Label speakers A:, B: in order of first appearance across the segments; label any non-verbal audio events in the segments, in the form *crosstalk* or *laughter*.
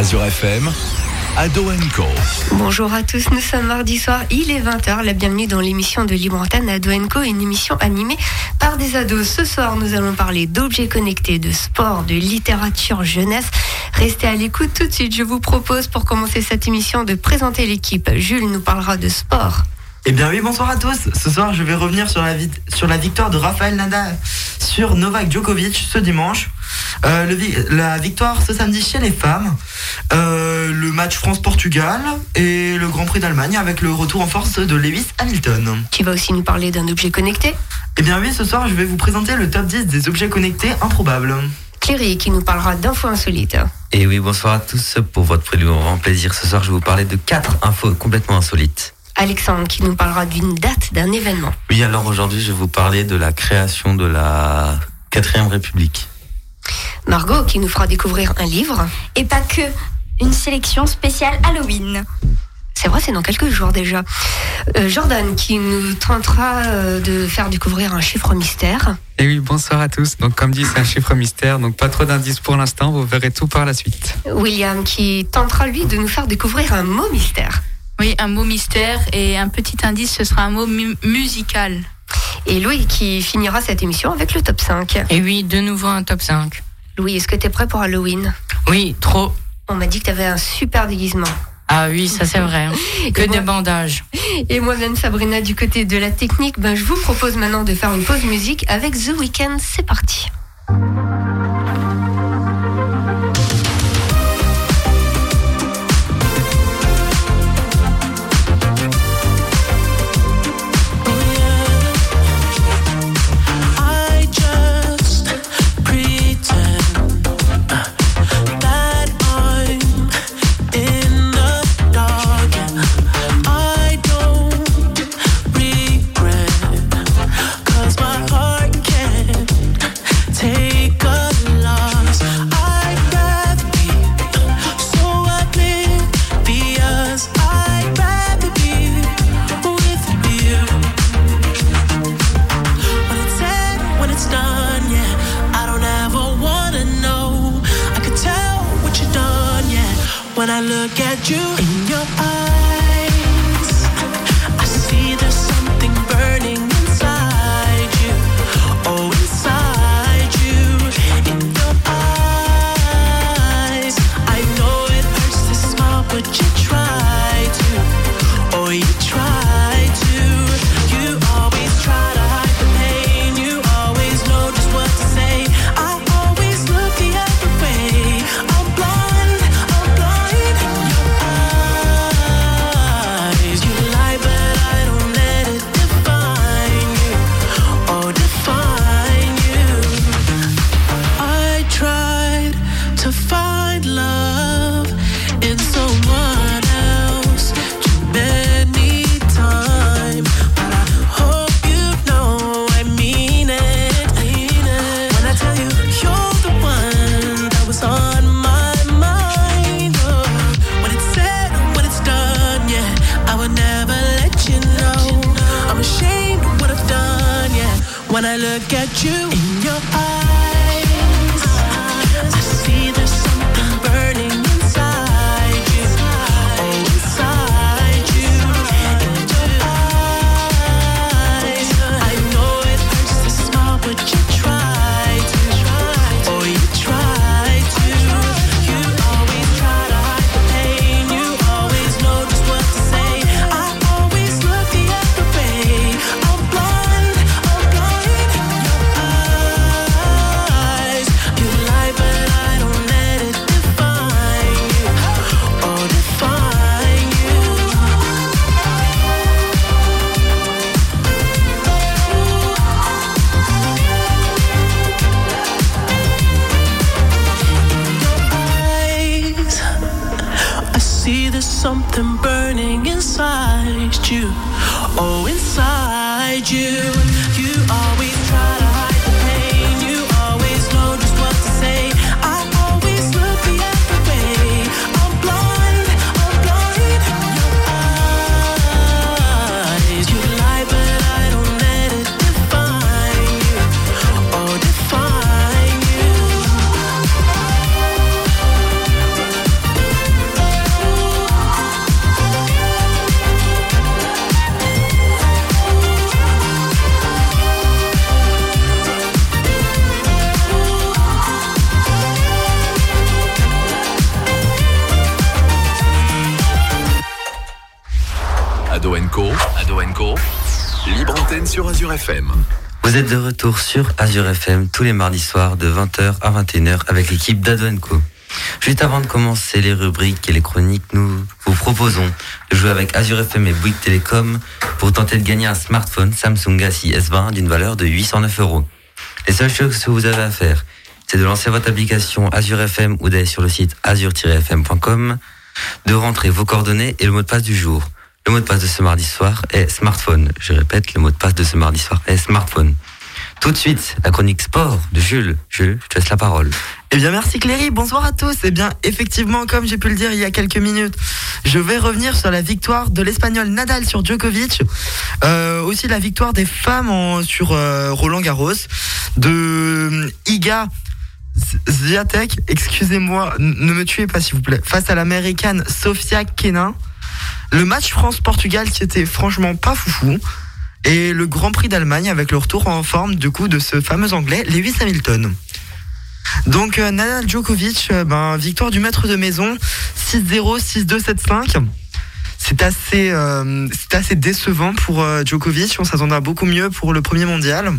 A: Azure FM, Ado Co.
B: Bonjour à tous, nous sommes mardi soir, il est 20h, la bienvenue dans l'émission de Libre Antenne Ado Co, une émission animée par des ados. Ce soir, nous allons parler d'objets connectés, de sport, de littérature jeunesse. Restez à l'écoute tout de suite, je vous propose pour commencer cette émission de présenter l'équipe. Jules nous parlera de sport.
C: Eh bien oui, bonsoir à tous. Ce soir, je vais revenir sur la, sur la victoire de Rafael Nadal sur Novak Djokovic ce dimanche. Euh, le, la victoire ce samedi chez les femmes. Euh, le match France-Portugal et le Grand Prix d'Allemagne avec le retour en force de Lewis Hamilton.
B: Tu vas aussi nous parler d'un objet connecté
C: Eh bien oui, ce soir, je vais vous présenter le top 10 des objets connectés improbables.
B: Cléry qui nous parlera d'infos insolites.
D: Et oui, bonsoir à tous. Pour votre grand plaisir, ce soir, je vais vous parler de 4 infos complètement insolites.
B: Alexandre qui nous parlera d'une date, d'un événement.
D: Oui, alors aujourd'hui, je vais vous parler de la création de la 4ème République.
B: Margot qui nous fera découvrir un livre.
E: Et pas que, une sélection spéciale Halloween.
B: C'est vrai, c'est dans quelques jours déjà. Euh, Jordan qui nous tentera euh, de faire découvrir un chiffre mystère.
F: Et oui, bonsoir à tous. Donc comme dit, c'est un chiffre mystère, donc pas trop d'indices pour l'instant, vous verrez tout par la suite.
B: William qui tentera lui de nous faire découvrir un mot mystère.
G: Oui, un mot mystère et un petit indice, ce sera un mot musical.
B: Et Louis qui finira cette émission avec le top 5.
H: Et oui, de nouveau un top 5.
B: Louis, est-ce que tu es prêt pour Halloween?
H: Oui, trop.
B: On m'a dit que tu avais un super déguisement.
H: Ah oui, ça c'est vrai. Hein. *laughs* Que de bandages.
B: Et moi-même, Sabrina, du côté de la technique, ben, je vous propose maintenant de faire une pause musique avec The Weeknd. C'est parti.
A: Azure FM
D: tous les mardis soirs de 20h à 21h avec l'équipe d'Ado Co. Juste avant de commencer les rubriques et les chroniques, nous vous proposons de jouer avec Azure FM et Bouygues Telecom pour tenter de gagner un smartphone Samsung Galaxy S20 d'une valeur de 809 euros. Les seules choses que vous avez à faire, c'est de lancer votre application Azure FM ou d'aller sur le site azure-fm.com, de rentrer vos coordonnées et le mot de passe du jour. Le mot de passe de ce mardi soir est smartphone. Je répète, le mot de passe de ce mardi soir est smartphone. Tout de suite, la chronique sport de Jules. Jules, je te laisse la parole.
C: Eh bien, merci Cléry. Bonsoir à tous. Eh bien, effectivement, comme j'ai pu le dire il y a quelques minutes, je vais revenir sur la victoire de l'Espagnol Nadal sur Djokovic. Euh, aussi la victoire des femmes sur euh, Roland Garros. De euh, Iga Ziatek, excusez-moi, ne me tuez pas s'il vous plaît, face à l'américaine Sofia Kenin. Le match France-Portugal qui était franchement pas foufou. Et le Grand Prix d'Allemagne avec le retour en forme du coup de ce fameux anglais Lewis Hamilton. Donc euh, Nadal Djokovic, euh, ben, victoire du maître de maison 6-0, 6-2, 7-5. C'est assez, euh, assez décevant pour Djokovic. On s'attendait à beaucoup mieux pour le premier mondial.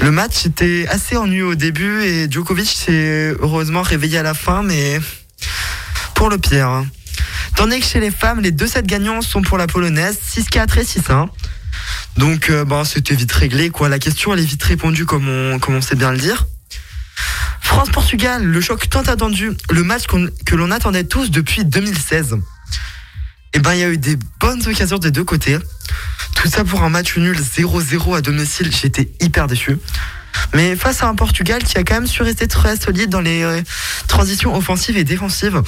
C: Le match était assez ennuyeux au début et Djokovic s'est heureusement réveillé à la fin, mais pour le pire. Tandis que chez les femmes, les deux sets gagnants sont pour la polonaise 6-4 et 6-1. Donc euh, ben, c'était vite réglé. quoi. La question elle est vite répondue comme on, comme on sait bien le dire. France-Portugal, le choc tant attendu, le match que l'on attendait tous depuis 2016. Et ben il y a eu des bonnes occasions des deux côtés. Tout ça pour un match nul 0-0 à domicile, j'étais hyper déçu. Mais face à un Portugal qui a quand même su rester très solide dans les euh, transitions offensives et défensives.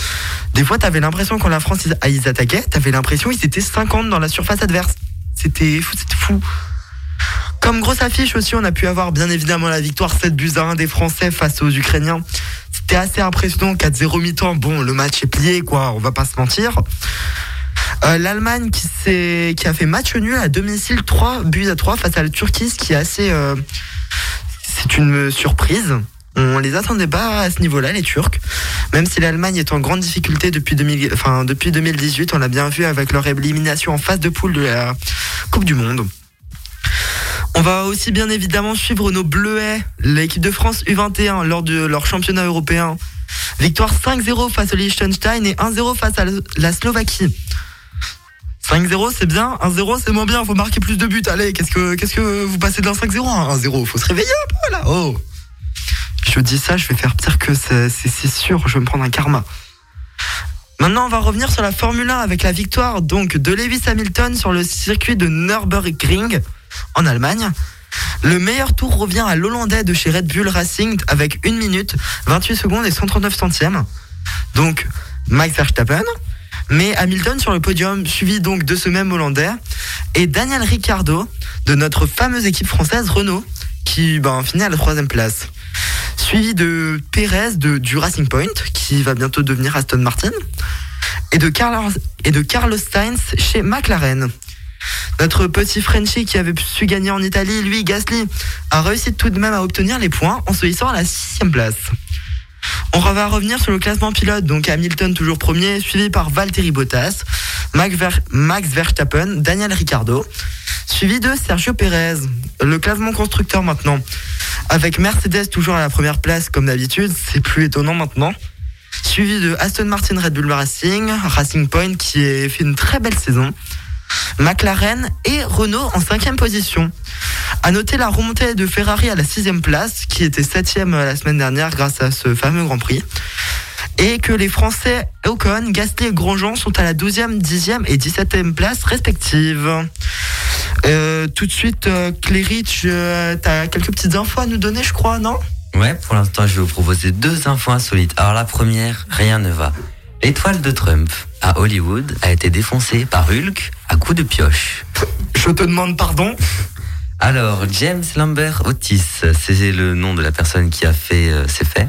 C: Des fois, t'avais l'impression quand la France ils attaquaient, t'avais l'impression qu'ils étaient 50 dans la surface adverse. C'était fou, c'était fou. Comme grosse affiche aussi, on a pu avoir bien évidemment la victoire 7 buts à 1 des Français face aux Ukrainiens. C'était assez impressionnant, 4-0 mi-temps. Bon, le match est plié, quoi, on va pas se mentir. Euh, L'Allemagne qui, qui a fait match nul à domicile 3 buts à 3 face à la Turquie, ce qui est assez. euh, c'est une surprise. On les attendait pas à ce niveau-là, les Turcs. Même si l'Allemagne est en grande difficulté depuis, 2000, enfin, depuis 2018, on l'a bien vu avec leur élimination en phase de poule de la Coupe du Monde. On va aussi bien évidemment suivre nos Bleuets, l'équipe de France U21 lors de leur championnat européen. Victoire 5-0 face au Liechtenstein et 1-0 face à la Slovaquie. 5-0 c'est bien, 1-0 c'est moins bien, faut marquer plus de buts. Allez, qu'est-ce que, qu'est-ce que vous passez d'un 5-0 à un 1-0 Faut se réveiller un peu là. Oh Je dis ça, je vais faire pire que c'est sûr, je vais me prendre un karma. Maintenant, on va revenir sur la Formule 1 avec la victoire donc de Lewis Hamilton sur le circuit de Nürburgring en Allemagne. Le meilleur tour revient à l'Hollandais de chez Red Bull Racing avec 1 minute, 28 secondes et 139 centièmes. Donc, Max Verstappen. Mais Hamilton sur le podium, suivi donc de ce même Hollandais, et Daniel Ricciardo de notre fameuse équipe française Renault, qui ben, finit à la troisième place. Suivi de Perez de, du Racing Point, qui va bientôt devenir Aston Martin, et de Carlos, et Sainz chez McLaren. Notre petit Frenchie qui avait su gagner en Italie, lui, Gasly, a réussi tout de même à obtenir les points en se hissant à la sixième place. On va revenir sur le classement pilote, donc Hamilton toujours premier, suivi par Valtteri Bottas, Max, Ver- Max Verstappen, Daniel Ricciardo, suivi de Sergio Perez. Le classement constructeur maintenant, avec Mercedes toujours à la première place comme d'habitude, c'est plus étonnant maintenant. Suivi de Aston Martin Red Bull Racing, Racing Point qui a fait une très belle saison. McLaren et Renault en cinquième position. À noter la remontée de Ferrari à la sixième place, qui était septième la semaine dernière grâce à ce fameux Grand Prix. Et que les Français Ocon, Gasly et Grosjean sont à la 12e, 10e et 17e place respectives. Euh, tout de suite, euh, tu as quelques petites infos à nous donner, je crois, non?
D: Ouais, pour l'instant, je vais vous proposer deux infos insolites. Alors la première, rien ne va. L'étoile de Trump à Hollywood a été défoncée par Hulk à coups de pioche.
C: Je te demande pardon.
D: Alors, James Lambert Otis, c'est le nom de la personne qui a fait euh, ces faits,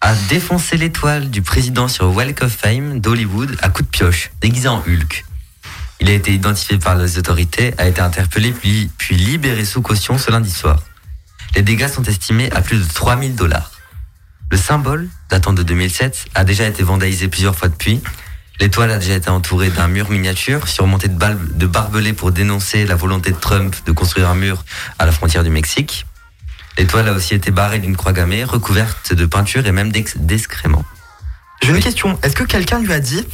D: a défoncé l'étoile du président sur Walk of Fame d'Hollywood à coups de pioche, déguisé en Hulk. Il a été identifié par les autorités, a été interpellé puis, puis libéré sous caution ce lundi soir. Les dégâts sont estimés à plus de 3000 dollars. Le symbole, datant de 2007, a déjà été vandalisé plusieurs fois depuis. L'étoile a déjà été entourée d'un mur miniature surmonté de, barbelés pour dénoncer la volonté de Trump de construire un mur à la frontière du Mexique. L'étoile a aussi été barrée d'une croix gammée, recouverte de peinture et même d'ex- d'excréments.
C: J'ai une
D: Oui.
C: question. Est-ce que quelqu'un lui a dit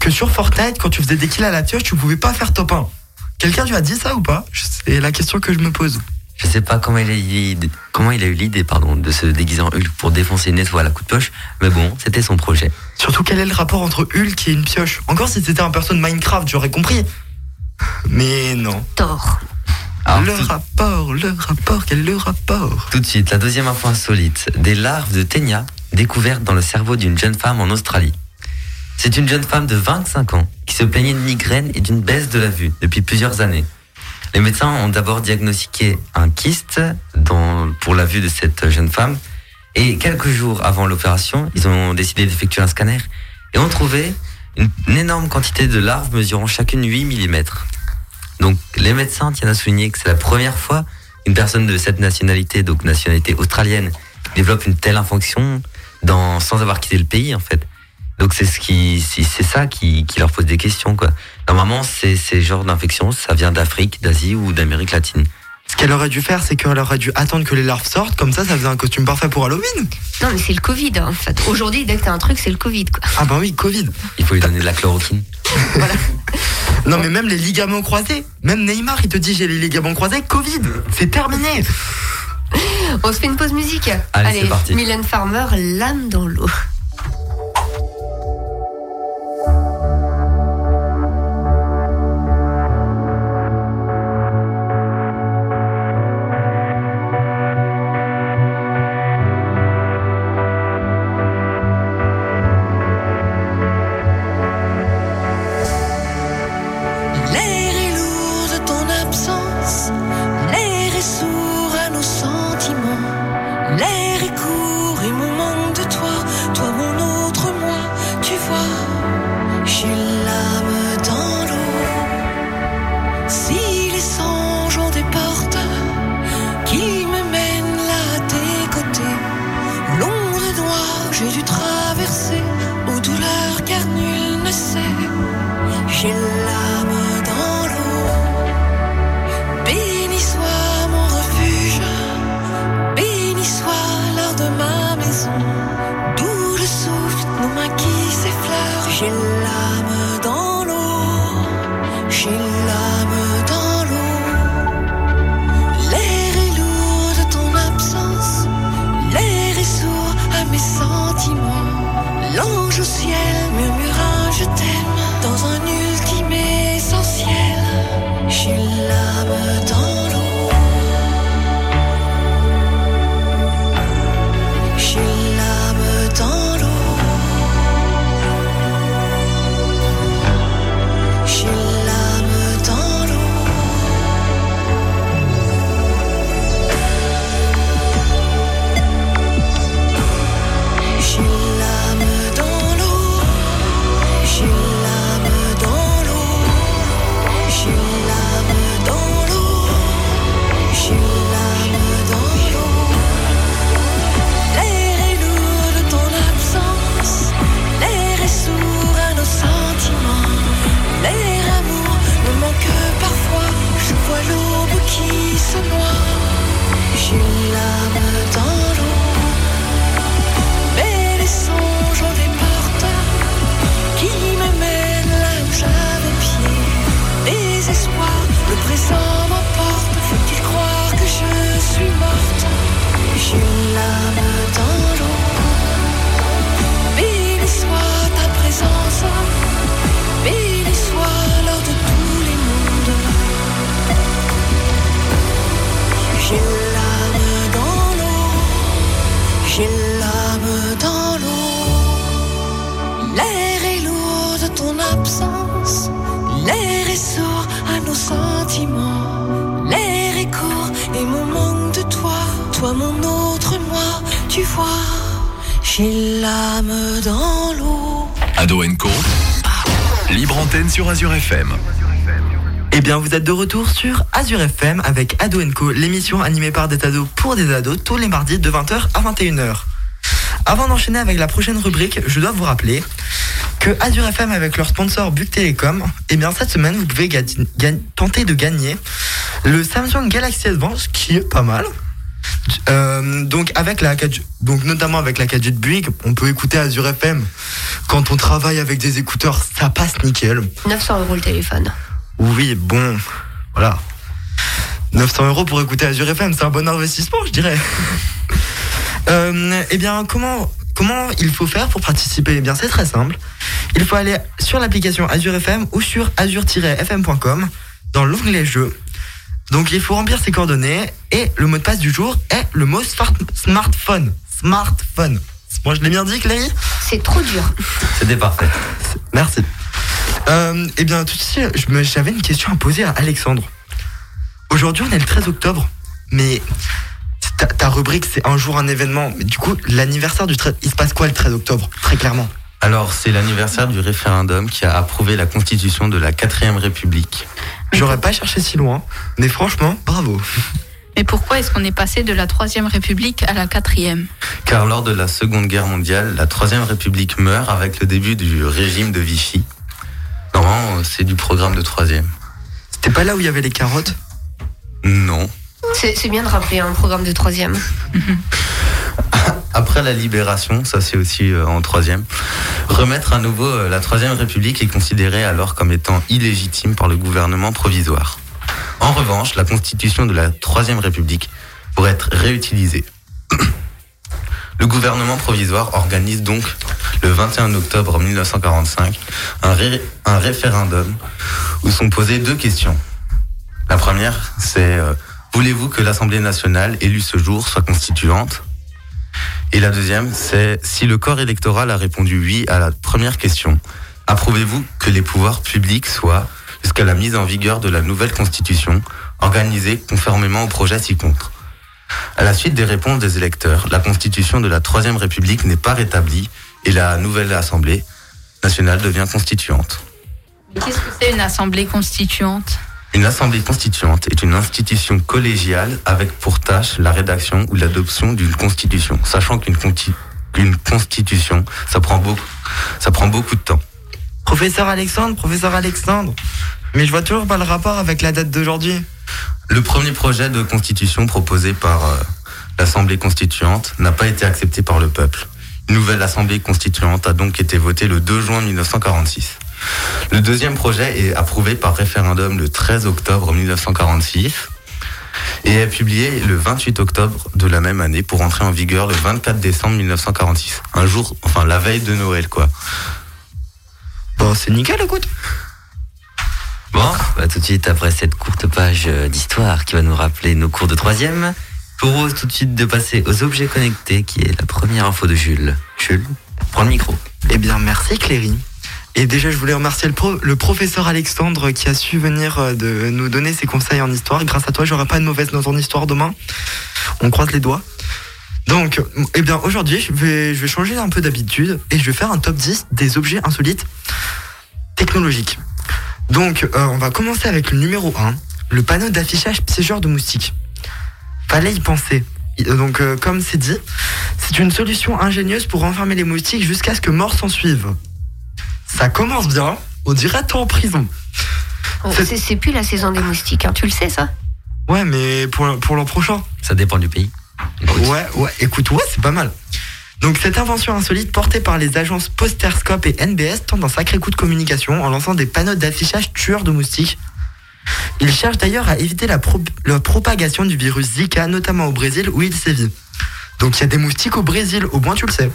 C: que sur Fortnite, quand tu faisais des kills à la pioche, tu pouvais pas faire top 1 Quelqu'un lui a dit ça ou pas? C'est la question que je me pose.
D: Je sais pas comment il a, eu- comment il a eu l'idée pardon, de se déguiser en Hulk pour défoncer une étoile à coup de poche, mais bon, c'était son projet.
C: Surtout, quel est le rapport entre Hulk et une pioche? Encore si c'était un perso de Minecraft, j'aurais compris. Mais non.
D: Alors,
C: le
D: tout-
C: rapport, le rapport, quel est le rapport?
D: Tout de suite, la deuxième info insolite. Des larves de ténia découvertes dans le cerveau d'une jeune femme en Australie. C'est une jeune femme de 25 ans qui se plaignait de migraine et d'une baisse de la vue depuis plusieurs années. Les médecins ont d'abord diagnostiqué un kyste pour la vue de cette jeune femme et quelques jours avant l'opération, ils ont décidé d'effectuer un scanner et ont trouvé une, énorme quantité de larves mesurant chacune 8 mm. Donc les médecins tiennent à souligner que c'est la première fois qu'une personne de cette nationalité, donc nationalité australienne, développe une telle infection sans avoir quitté le pays en fait. Donc c'est ce qui, c'est c'est ça qui, qui leur pose des questions quoi. Normalement, c'est ces genres d'infections, ça vient d'Afrique, d'Asie ou d'Amérique latine.
C: Ce qu'elle aurait dû faire, c'est qu'elle aurait dû attendre que les larves sortent, comme ça, ça faisait un costume parfait pour Halloween.
I: Non, mais c'est le Covid, hein, en fait. Aujourd'hui, dès que t'as un truc, c'est le Covid, quoi.
C: Ah bah oui, Covid.
D: Il faut lui donner de la chloroquine. *laughs*
C: Non mais même les ligaments croisés, même Neymar, il te dit j'ai les ligaments croisés, Covid, c'est terminé.
I: On se fait une pause musique.
D: Allez, c'est parti.
I: Mylène Farmer, l'âme dans l'eau.
J: Ton absence. L'air est sourd à nos sentiments. L'air est court et mon manque de toi. Toi, mon autre moi, tu vois. J'ai l'âme dans l'eau.
A: Ado Co. Libre antenne sur Azure FM.
C: Eh bien, vous êtes de retour sur Azure FM avec Ado Co, l'émission animée par des ados pour des ados tous les mardis de 20h à 21h. Avant d'enchaîner avec la prochaine rubrique, je dois vous rappeler que Azure FM avec leur sponsor Buc Télécom, eh bien cette semaine vous pouvez tenter de gagner le Samsung Galaxy S20, ce qui est pas mal. Euh, donc avec la 4G donc notamment avec la 4G de Buick, on peut écouter Azure FM quand on travaille avec des écouteurs, ça passe nickel.
K: 900 euros le téléphone.
C: Oui, bon, voilà. 900 euros pour écouter Azure FM, c'est un bon investissement, je dirais. Euh, eh bien, comment, comment il faut faire pour participer? Eh bien, c'est très simple. Il faut aller sur l'application Azure FM ou sur azure-fm.com dans l'onglet Jeux. Donc, il faut remplir ses coordonnées et le mot de passe du jour est le mot smart- smartphone. Smartphone. Moi, je l'ai bien dit, Cléry?
K: C'est trop dur.
L: C'était parfait.
C: Merci. Euh, eh bien, tout de suite, j'avais une question à poser à Alexandre. Aujourd'hui, on est le 13 octobre, mais ta, ta rubrique, c'est un jour, un événement. Mais du coup, l'anniversaire du 13, il se passe quoi le 13 octobre Très clairement?
L: Alors, c'est l'anniversaire du référendum qui a approuvé la constitution de la 4ème République.
C: J'aurais pas cherché si loin, mais franchement, bravo.
G: Mais pourquoi est-ce qu'on est passé de la Troisième République à la Quatrième?
L: Car lors de la Seconde Guerre mondiale, la Troisième République meurt avec le début du régime de Vichy. Normalement, c'est du programme de Troisième.
C: C'était pas là où il y avait les carottes?
L: Non.
K: C'est bien de rappeler un programme de troisième. *laughs*
L: Après la libération, ça c'est aussi euh, en troisième, remettre à nouveau euh, la Troisième République est considérée alors comme étant illégitime par le gouvernement provisoire. En revanche, la constitution de la Troisième République pourrait être réutilisée. *clears throat* Le gouvernement provisoire organise donc le 21 octobre 1945 un, ré- un référendum où sont posées deux questions. La première, c'est euh, voulez-vous que l'Assemblée nationale élue ce jour soit constituante? Et la deuxième, c'est si le corps électoral a répondu oui à la première question, approuvez-vous que les pouvoirs publics soient, jusqu'à la mise en vigueur de la nouvelle constitution, organisés conformément au projet ci-contre? À la suite des réponses des électeurs, la constitution de la Troisième République n'est pas rétablie et la nouvelle Assemblée nationale devient constituante.
G: Mais Qu'est-ce que c'est une assemblée constituante?
L: Une assemblée constituante est une institution collégiale avec pour tâche la rédaction ou l'adoption d'une constitution, sachant qu'une conti- constitution, ça prend beaucoup, ça prend beaucoup de temps.
C: Professeur Alexandre, professeur Alexandre. Mais je vois toujours pas le rapport avec la date d'aujourd'hui.
L: Le premier projet de constitution proposé par euh, l'Assemblée constituante n'a pas été accepté par le peuple. Une nouvelle Assemblée constituante a donc été votée le 2 juin 1946. Le deuxième projet est approuvé par référendum le 13 octobre 1946 et est publié le 28 octobre de la même année pour entrer en vigueur le 24 décembre 1946. Un jour, enfin la veille de Noël quoi.
C: Bon, c'est nickel, écoute.
L: Bon, Bah, tout de suite, après cette courte page euh, d'histoire qui va nous rappeler nos cours de troisième, je vous propose tout de suite de passer aux objets connectés, qui est la première info de Jules. Jules, prends le micro.
C: Eh bien, merci Cléry. Et déjà, je voulais remercier le, pro- le professeur Alexandre qui a su venir euh, de nous donner ses conseils en histoire. Grâce à toi, j'aurai pas de mauvaise note en histoire demain. On croise les doigts. Donc, eh bien, aujourd'hui, je vais, changer un peu d'habitude et je vais faire un top 10 des objets insolites technologiques. Donc, euh, on va commencer avec le numéro 1, le panneau d'affichage piégeur de moustiques. Fallait y penser. Euh, Donc, comme c'est dit, c'est une solution ingénieuse pour enfermer les moustiques jusqu'à ce que mort s'en suive. Ça commence bien, on dirait t'es en prison.
K: Oh,
C: C'est-
K: plus la saison des moustiques, hein, tu le sais ça?
C: Ouais, mais pour, pour l'an prochain.
L: Ça dépend du pays. Écoute.
C: Ouais, ouais, écoute, ouais, c'est pas mal. Donc cette invention insolite portée par les agences Posterscope et NBS tente un sacré coup de communication en lançant des panneaux d'affichage tueurs de moustiques. Ils cherchent d'ailleurs à éviter la, pro- la propagation du virus Zika, notamment au Brésil où il sévit. Donc il y a des moustiques au Brésil, au moins tu le sais.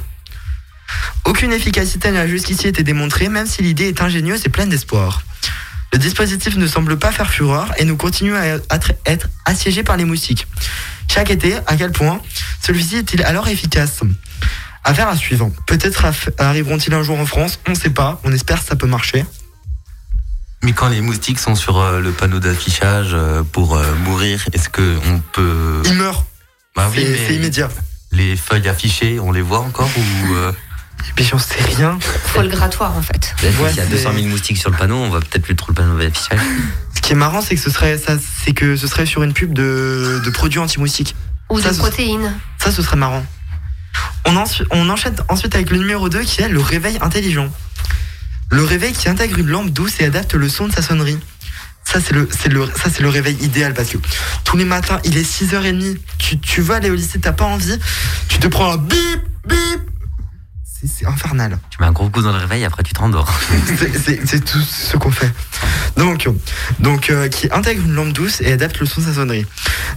C: Aucune efficacité n'a jusqu'ici été démontrée, même si l'idée est ingénieuse et pleine d'espoir. Le dispositif ne semble pas faire fureur et nous continuons à être- assiégés par les moustiques. Chaque été, à quel point celui-ci est-il alors efficace? Affaire à suivre. Peut-être arriveront-ils un jour en France, on ne sait pas, on espère que ça peut marcher.
L: Mais quand les moustiques sont sur euh, le panneau d'affichage euh, pour euh, mourir, est-ce que on peut
C: Ils meurent,
L: Bah oui,
C: c'est immédiat.
L: les feuilles affichées, on les voit encore ou
C: Et puis j'en sais rien.
K: Faut le grattoir en fait.
C: Ouais,
L: qu'il y a
C: c'est-
L: 200 000 moustiques sur le panneau, on voit peut-être plus trop le panneau d'affichage. *laughs*
C: Ce qui est marrant, c'est que ce serait, ça, c'est que ce serait sur une pub de, de produits anti-moustiques.
K: Ou
C: Ça,
K: de
C: ce-
K: protéines.
C: Ça, ce serait marrant. On, enchaîne ensuite avec le numéro 2 qui est le réveil intelligent. Le réveil qui intègre une lampe douce et adapte le son de sa sonnerie. Ça, c'est le, c'est le, ça, c'est le réveil idéal parce que tous les matins, il est 6h30. Tu, tu vas aller au lycée, t'as pas envie. Tu te prends un bip, bip. C'est, infernal.
D: Tu mets un gros coup dans le réveil, après tu te rendors. *laughs*
C: C'est- tout ce qu'on fait. Donc, donc euh, qui intègre une lampe douce et adapte le son de sa sonnerie.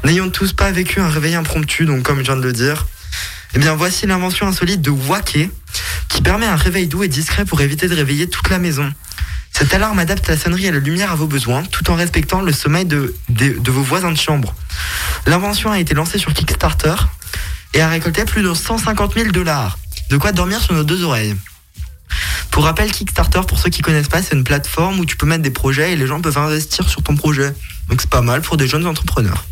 C: N'ayons tous pas vécu un réveil impromptu, donc comme je viens de le dire, eh bien voici l'invention insolite de Waké, qui permet un réveil doux et discret pour éviter de réveiller toute la maison. Cette alarme adapte la sonnerie et la lumière à vos besoins, tout en respectant le sommeil de, de, de vos voisins de chambre. L'invention a été lancée sur Kickstarter et a récolté plus de 150 000 dollars. De quoi dormir sur nos deux oreilles. Pour rappel, Kickstarter, pour ceux qui connaissent pas, c'est une plateforme où tu peux mettre des projets et les gens peuvent investir sur ton projet. Donc c'est pas mal pour des jeunes entrepreneurs.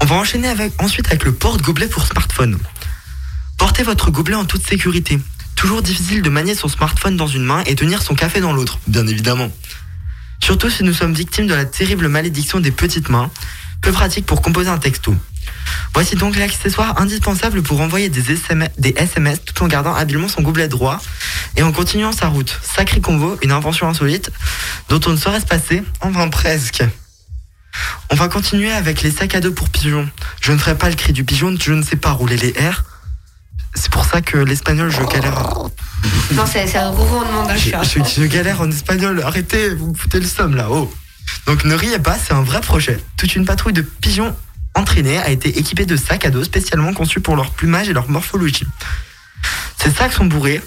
C: On va enchaîner ensuite avec le porte-gobelet pour smartphone. Portez votre gobelet en toute sécurité. Toujours difficile de manier son smartphone dans une main et tenir son café dans l'autre, bien évidemment. Surtout si nous sommes victimes de la terrible malédiction des petites mains, peu pratique pour composer un texto. Voici donc l'accessoire indispensable pour envoyer des SMS, des SMS tout en gardant habilement son gobelet droit et en continuant sa route. Sacré convo, une invention insolite dont on ne saurait se passer, enfin presque. On va continuer avec les sacs à dos pour pigeons. Je ne ferai pas le cri du pigeon, je ne sais pas rouler les R. C'est pour ça que l'espagnol, je galère.
B: Non, c'est un gros rendement d'un
C: Je,
B: chat.
C: je- je galère en espagnol. Arrêtez, vous me foutez le somme là. Oh. Donc ne riez pas, c'est un vrai projet. Toute une patrouille de pigeons entraînés a été équipée de sacs à dos spécialement conçus pour leur plumage et leur morphologie. Ces sacs sont bourrés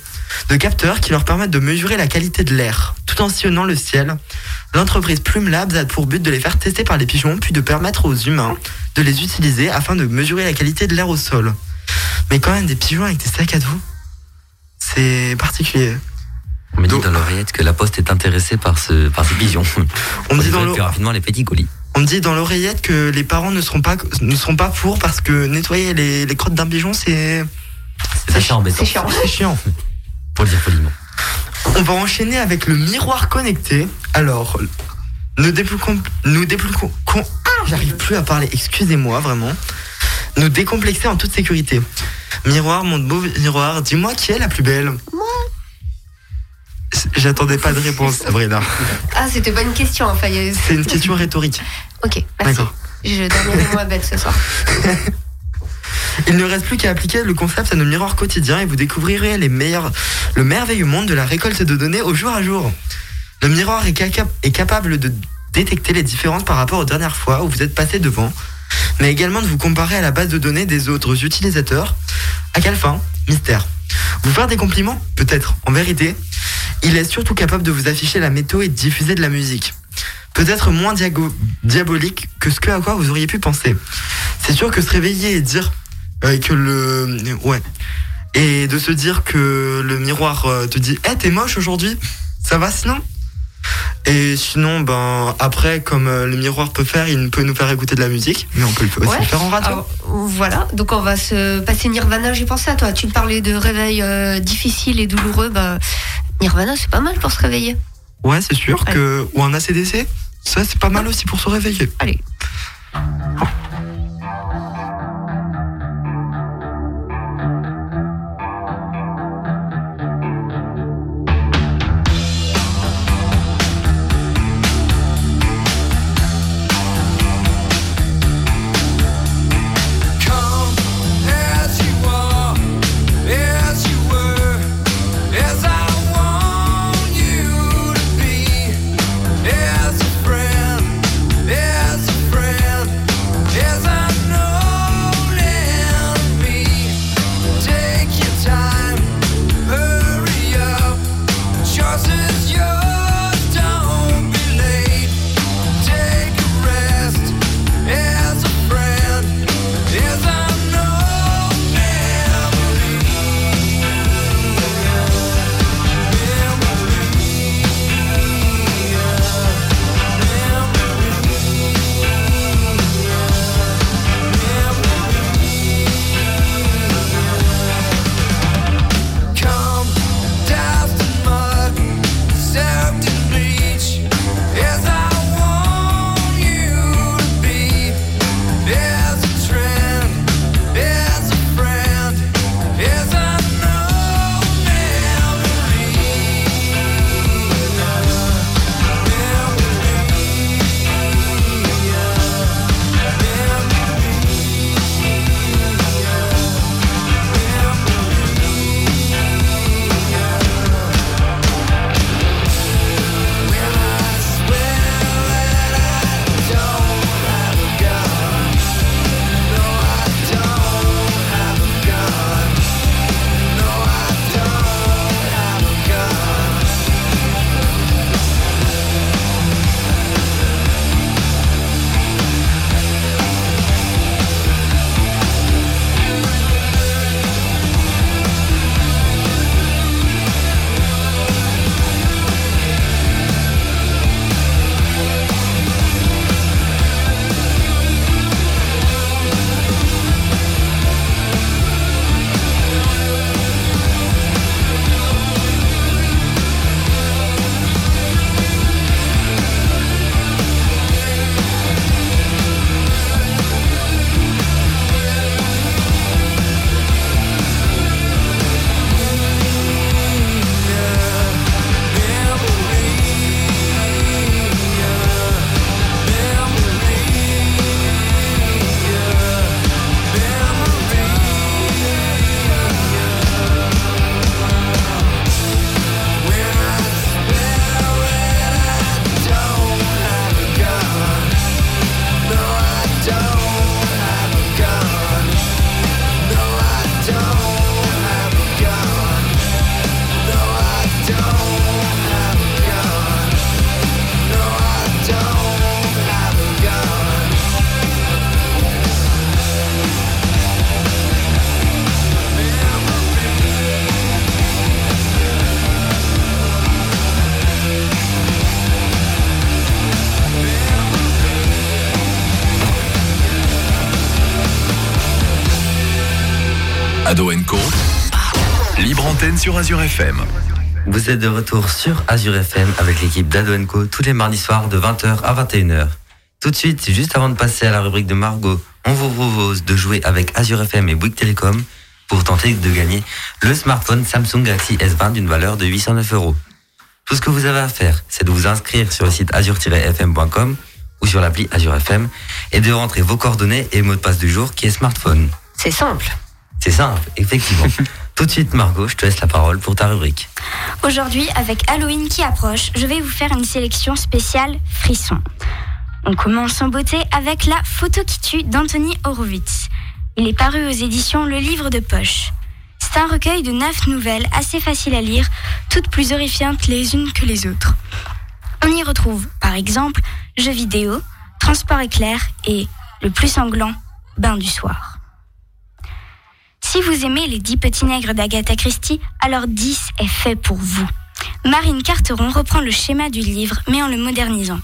C: de capteurs qui leur permettent de mesurer la qualité de l'air, tout en sillonnant le ciel. L'entreprise Plume Labs a pour but de les faire tester par les pigeons, puis de permettre aux humains de les utiliser afin de mesurer la qualité de l'air au sol. Mais quand même, des pigeons avec des sacs à dos, c'est particulier.
D: On me dit
C: Donc-
D: dans l'oreillette que la poste est intéressée par, ce, par ces pigeons.
C: On me dit dans
D: livrer
C: l'o-
D: plus rapidement les petits colis.
C: On me dit dans l'oreillette que les parents ne seront pas ne seront pas pour parce que nettoyer les, les crottes d'un pigeon c'est
D: C'est embêtant.
B: C'est chiant.
C: c'est chiant.
D: Pour le dire poliment.
C: On va enchaîner avec le miroir connecté. Alors, nous débloquons nous débloquons con- ah, j'arrive plus à parler, excusez-moi vraiment. Nous décomplexer en toute sécurité. Miroir, mon beau miroir, dis-moi qui est la plus belle Moi. J'attendais pas de réponse, Sabrina.
B: Ah, c'était pas une question. Enfin, a-
C: C'est une *laughs* question rhétorique.
B: Ok, merci.
C: D'accord.
B: Je dormirai moins bête ce soir. *laughs*
C: Il ne reste plus qu'à appliquer le concept à nos miroirs quotidiens et vous découvrirez les meilleurs, le merveilleux monde de la récolte de données au jour à jour. Le miroir est, caca- est capable de détecter les différences par rapport aux dernières fois où vous êtes passé devant, mais également de vous comparer à la base de données des autres utilisateurs. À quelle fin? Mystère. Vous faire des compliments Peut-être. En vérité, il est surtout capable de vous afficher la météo et de diffuser de la musique. Peut-être moins diabolique que ce que à quoi vous auriez pu penser. C'est sûr que se réveiller et dire euh, que le ouais et de se dire que le miroir euh, te dit "Eh, t'es moche aujourd'hui ça va sinon? Et sinon ben après comme euh, le miroir peut faire il peut nous faire écouter de la musique mais on peut le- aussi
B: Ouais.
C: le faire en radio
B: Alors, voilà, donc on va se passer Nirvana. J'ai pensé à toi. Tu me parlais de réveil euh, difficile et douloureux. Bah, Nirvana, c'est pas mal pour se réveiller.
C: ouais c'est sûr que ou un ACDC ça c'est pas mal aussi pour se réveiller
B: Allez.
A: Sur Azure FM.
D: Vous êtes de retour sur Azure FM avec l'équipe d'Ado Co tous les mardis soirs de 20h à 21h. Tout de suite, juste avant de passer à la rubrique de Margot, on vous propose de jouer avec Azure FM et Bouygues Telecom pour tenter de gagner le smartphone Samsung Galaxy S20 d'une valeur de 809 euros. Tout ce que vous avez à faire, c'est de vous inscrire sur le site azure-fm.com ou sur l'appli Azure FM et de rentrer vos coordonnées et le mot de passe du jour qui est smartphone.
B: C'est simple.
D: C'est simple, effectivement. *laughs* Tout de suite, Margot, je te laisse la parole pour ta rubrique.
E: Aujourd'hui, avec Halloween qui approche, je vais vous faire une sélection spéciale frisson. On commence en beauté avec la photo qui tue d'Anthony Horowitz. Il est paru aux éditions Le Livre de Poche. C'est un recueil de neuf nouvelles assez faciles à lire, toutes plus horrifiantes les unes que les autres. On y retrouve, par exemple, jeux vidéo, transport éclair et, le plus sanglant, bain du soir. Si vous aimez les dix petits nègres d'Agatha Christie, alors 10 est fait pour vous. Marine Carteron reprend le schéma du livre, mais en le modernisant.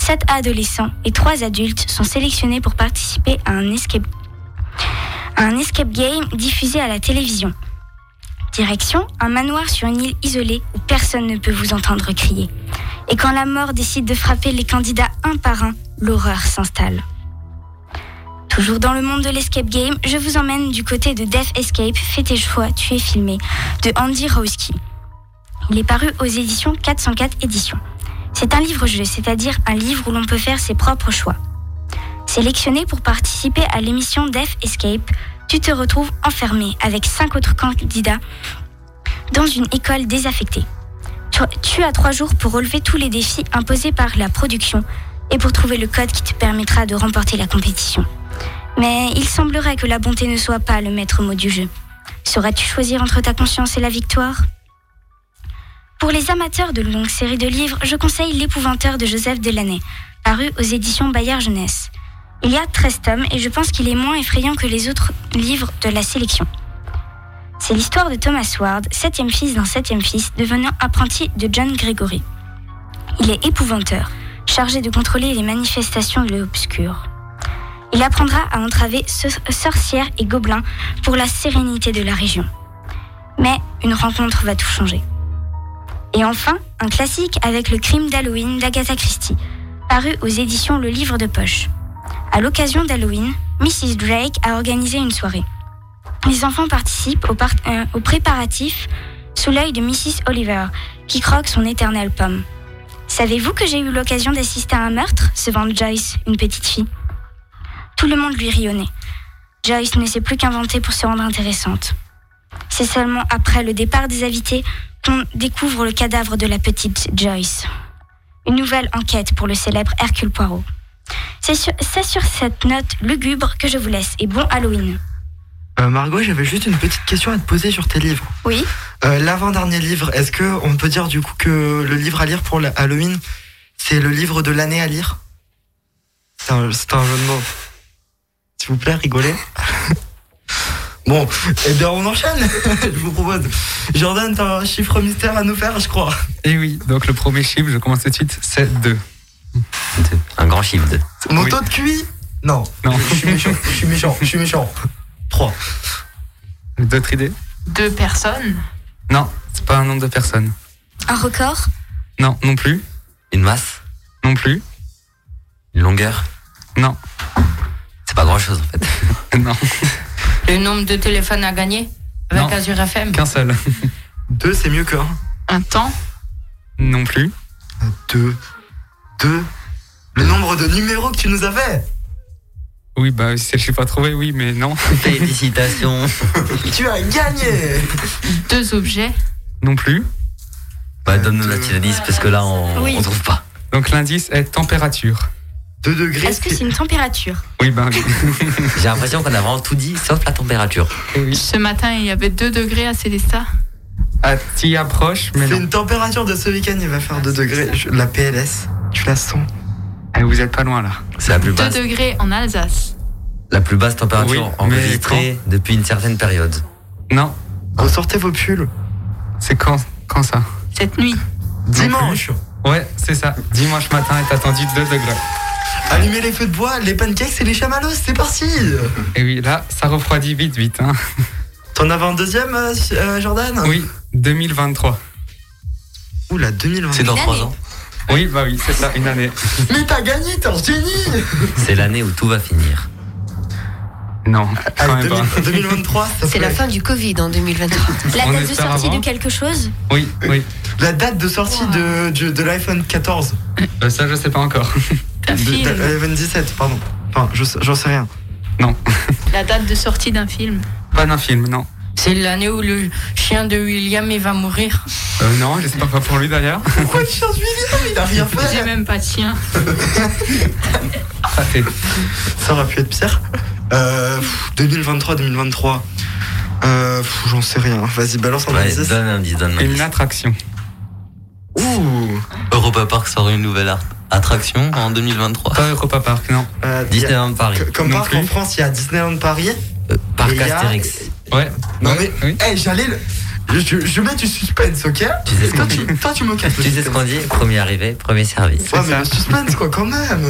E: Sept adolescents et trois adultes sont sélectionnés pour participer à un escape, à un escape game diffusé à la télévision. Direction, un manoir sur une île isolée où personne ne peut vous entendre crier. Et quand la mort décide de frapper les candidats un par un, l'horreur s'installe. Toujours dans le monde de l'escape game, je vous emmène du côté de Death Escape, Fais tes choix, tu es filmé, de Andy Rowski. Il est paru aux éditions 404 éditions. C'est un livre-jeu, c'est-à-dire un livre où l'on peut faire ses propres choix. Sélectionné pour participer à l'émission Death Escape, tu te retrouves enfermé avec cinq autres candidats dans une école désaffectée. Tu, as trois jours pour relever tous les défis imposés par la production et pour trouver le code qui te permettra de remporter la compétition. Mais il semblerait que la bonté ne soit pas le maître mot du jeu. Sauras-tu choisir entre ta conscience et la victoire? Pour les amateurs de longues séries de livres, je conseille L'épouvanteur de Joseph Delaney, paru aux éditions Bayard Jeunesse. Il y a 13 tomes et je pense qu'il est moins effrayant que les autres livres de la sélection. C'est l'histoire de Thomas Ward, septième fils d'un septième fils, devenant apprenti de John Gregory. Il est épouvanteur, chargé de contrôler les manifestations de l'obscur. Il apprendra à entraver sorcières et gobelins pour la sérénité de la région. Mais une rencontre va tout changer. Et enfin, un classique avec le crime d'Halloween d'Agatha Christie, paru aux éditions Le Livre de Poche. À l'occasion d'Halloween, Mrs. Drake a organisé une soirée. Les enfants participent aux, euh, préparatifs sous l'œil de Mrs. Oliver, qui croque son éternelle pomme. Savez-vous que j'ai eu l'occasion d'assister à un meurtre se vante Joyce, une petite fille? Tout le monde lui rionnait. Joyce ne sait plus qu'inventer pour se rendre intéressante. C'est seulement après le départ des invités qu'on découvre le cadavre de la petite Joyce. Une nouvelle enquête pour le célèbre Hercule Poirot. C'est sur, sur, cette note lugubre que je vous laisse et bon Halloween.
C: Euh, Margot, j'avais juste une petite question à te poser sur tes livres.
E: Oui.
C: Euh, L'avant-dernier livre, est-ce que on peut dire du coup que le livre à lire pour Halloween, c'est le livre de l'année à lire? C'est un, un, jeu de mots. S'il vous plaît, rigolez. *laughs* bon, et bien on enchaîne. *laughs* je vous propose. Jordan, t'as un chiffre mystère à nous faire, je crois.
F: Et oui, donc le premier chiffre, je commence tout de suite, c'est 2.
D: Un grand chiffre 2.
C: Mon taux de QI Non.
F: Non.
C: Je suis méchant, je suis méchant, je suis méchant. 3.
F: D'autres idées
G: Deux personnes
F: Non, c'est pas un nombre de personnes.
E: Un record
F: Non, non plus.
D: Une masse
F: Non plus.
D: Une longueur
F: Non.
D: C'est pas grand chose en fait. *laughs*
F: non.
H: Le nombre de téléphones à gagner avec
F: non.
H: Azure FM
F: Qu'un seul. *laughs*
C: 2, c'est mieux que 1.
G: Un temps
F: Non plus.
C: 2. 2. Le nombre de numéros que tu nous avais
F: oui, bah, le chiffre à trouver, oui, mais non. *laughs*
D: Félicitations.
C: tu as gagné
G: Deux objets
F: Non plus.
D: Bah, donne-nous l'indice parce que là, on,
E: Oui.
D: on trouve pas.
F: Donc l'indice est température.
C: 2 degrés.
E: Est-ce que c'est une température
F: Oui, ben. *laughs*
D: J'ai l'impression qu'on a vraiment tout dit sauf la température.
F: oui.
G: Ce matin, il y avait 2 degrés à Célestat.
F: Ah, t'y approches, mais
C: C'est une température de ce week-end, il va faire 2 degrés. Je- La PLS, tu la sens
F: Eh, vous êtes pas loin là.
D: C'est la plus
G: 2
D: basse,
G: degrés en Alsace.
D: la plus basse température
F: Oui,
D: enregistrée depuis une certaine période.
F: Non,
C: Ressortez vos pulls.
F: c'est quand, quand ça
G: Cette nuit.
C: Dimanche
F: Ouais, c'est ça. Dimanche matin est attendu 2 degrés.
C: Allumez les feux de bois, les pancakes et les chamallows, c'est parti
F: Et oui, là, ça refroidit vite, vite. Hein.
C: T'en avais un deuxième, euh, euh, Jordan?
F: Oui, 2023.
C: Oula, 2020.
D: C'est dans trois ans.
F: Oui, bah oui, c'est ça, une année.
C: Mais t'as gagné, t'es un génie
D: C'est l'année où tout va finir.
F: Non, quand
C: Allez,
F: même pas.
C: 2000 2023, s'il te
B: C'est la
C: plaît.
B: fin du Covid en 2023.
E: La
F: On
E: date de
F: espère
E: sortie
F: avant.
E: de quelque chose?
F: Oui, oui.
C: La date de sortie de, de, de l'iPhone 14.
F: Euh, ça, je sais pas encore.
G: Un
C: De,
G: film.
C: de l'iPhone 17, pardon. Enfin, je sais- j'en sais rien.
F: Non,
G: La date de sortie d'un film.
F: pas d'un film, non.
H: C'est l'année où le chien de William il va mourir.
F: Euh, non, j'espère pas pour lui d'ailleurs.
C: Pourquoi tu changes William Il a rien
G: J'ai
C: fait.
G: même pas de chien.
C: Ça aurait pu être pire. Euh, pff, 2023, 2023. Euh, J'en sais rien. Vas-y, balance en
D: Ouais,
C: indice.
D: donne un indice, donne un
F: Une attraction.
C: Ouh.
D: Europa Park sort une nouvelle art- attraction en 2023.
F: Pas Europa Park, non.
C: Euh, a-
D: Disneyland Paris.
C: Comme
F: Non
C: parc
F: plus.
C: en France, il y a Disneyland Paris.
D: Euh, Parc
C: a-
D: Astérix.
F: Ouais.
C: Non
F: Ouais,
C: mais,
F: oui.
C: hey, j'allais le. Je, je, je mets du suspense, ok
D: Tu sais ce
C: toi,
D: qu'on dit
C: tu, toi, tu me casses
D: Tu sais ce qu'on dit Premier arrivé, premier service.
C: Ouais, mais
F: ça.
C: le suspense, quoi, quand même.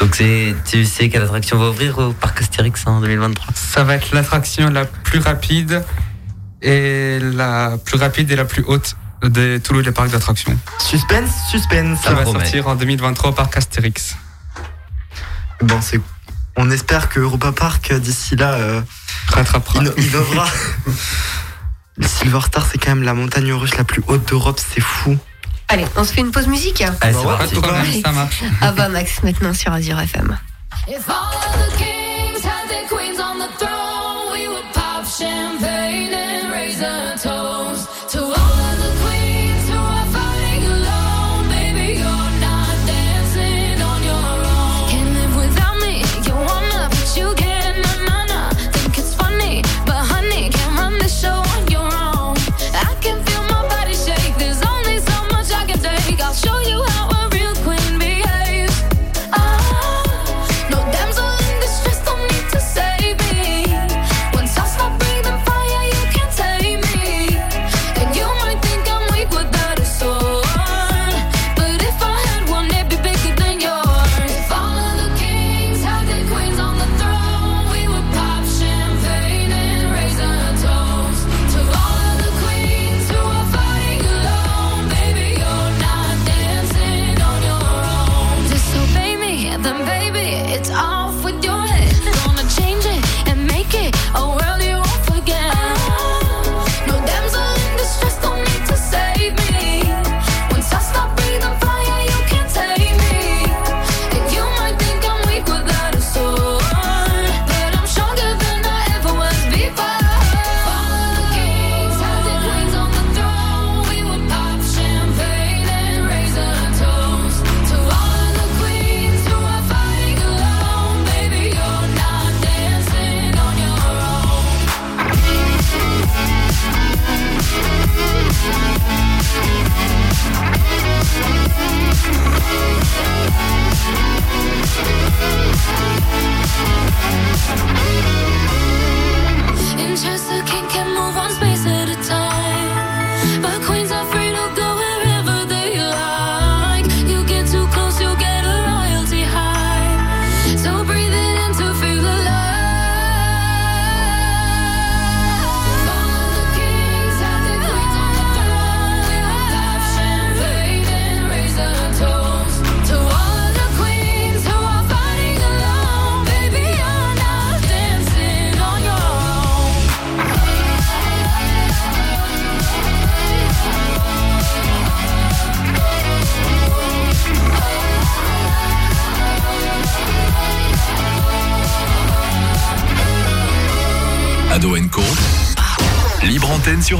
D: Donc c'est, tu sais quelle attraction va ouvrir au Parc Astérix en 2023
F: Ça va être l'attraction la plus rapide et la plus rapide et la plus haute de tous les parcs d'attractions.
C: Suspense, suspense.
F: Ça va
D: promet.
F: sortir en 2023 au parc Astérix.
C: Bon, c'est. On espère que Europa Park, d'ici là, euh,
F: Rattrapera.
C: inno- innovera. *laughs* Le Silver Star, c'est quand même la montagne russe la plus haute d'Europe, c'est fou.
B: Allez, on se fait une pause musique
D: Allez,
C: Bah
D: c'est
C: ouais,
F: ça marche. *laughs*
B: Ava Max maintenant sur Azure FM.
M: If all of the kings had their queens on the throne,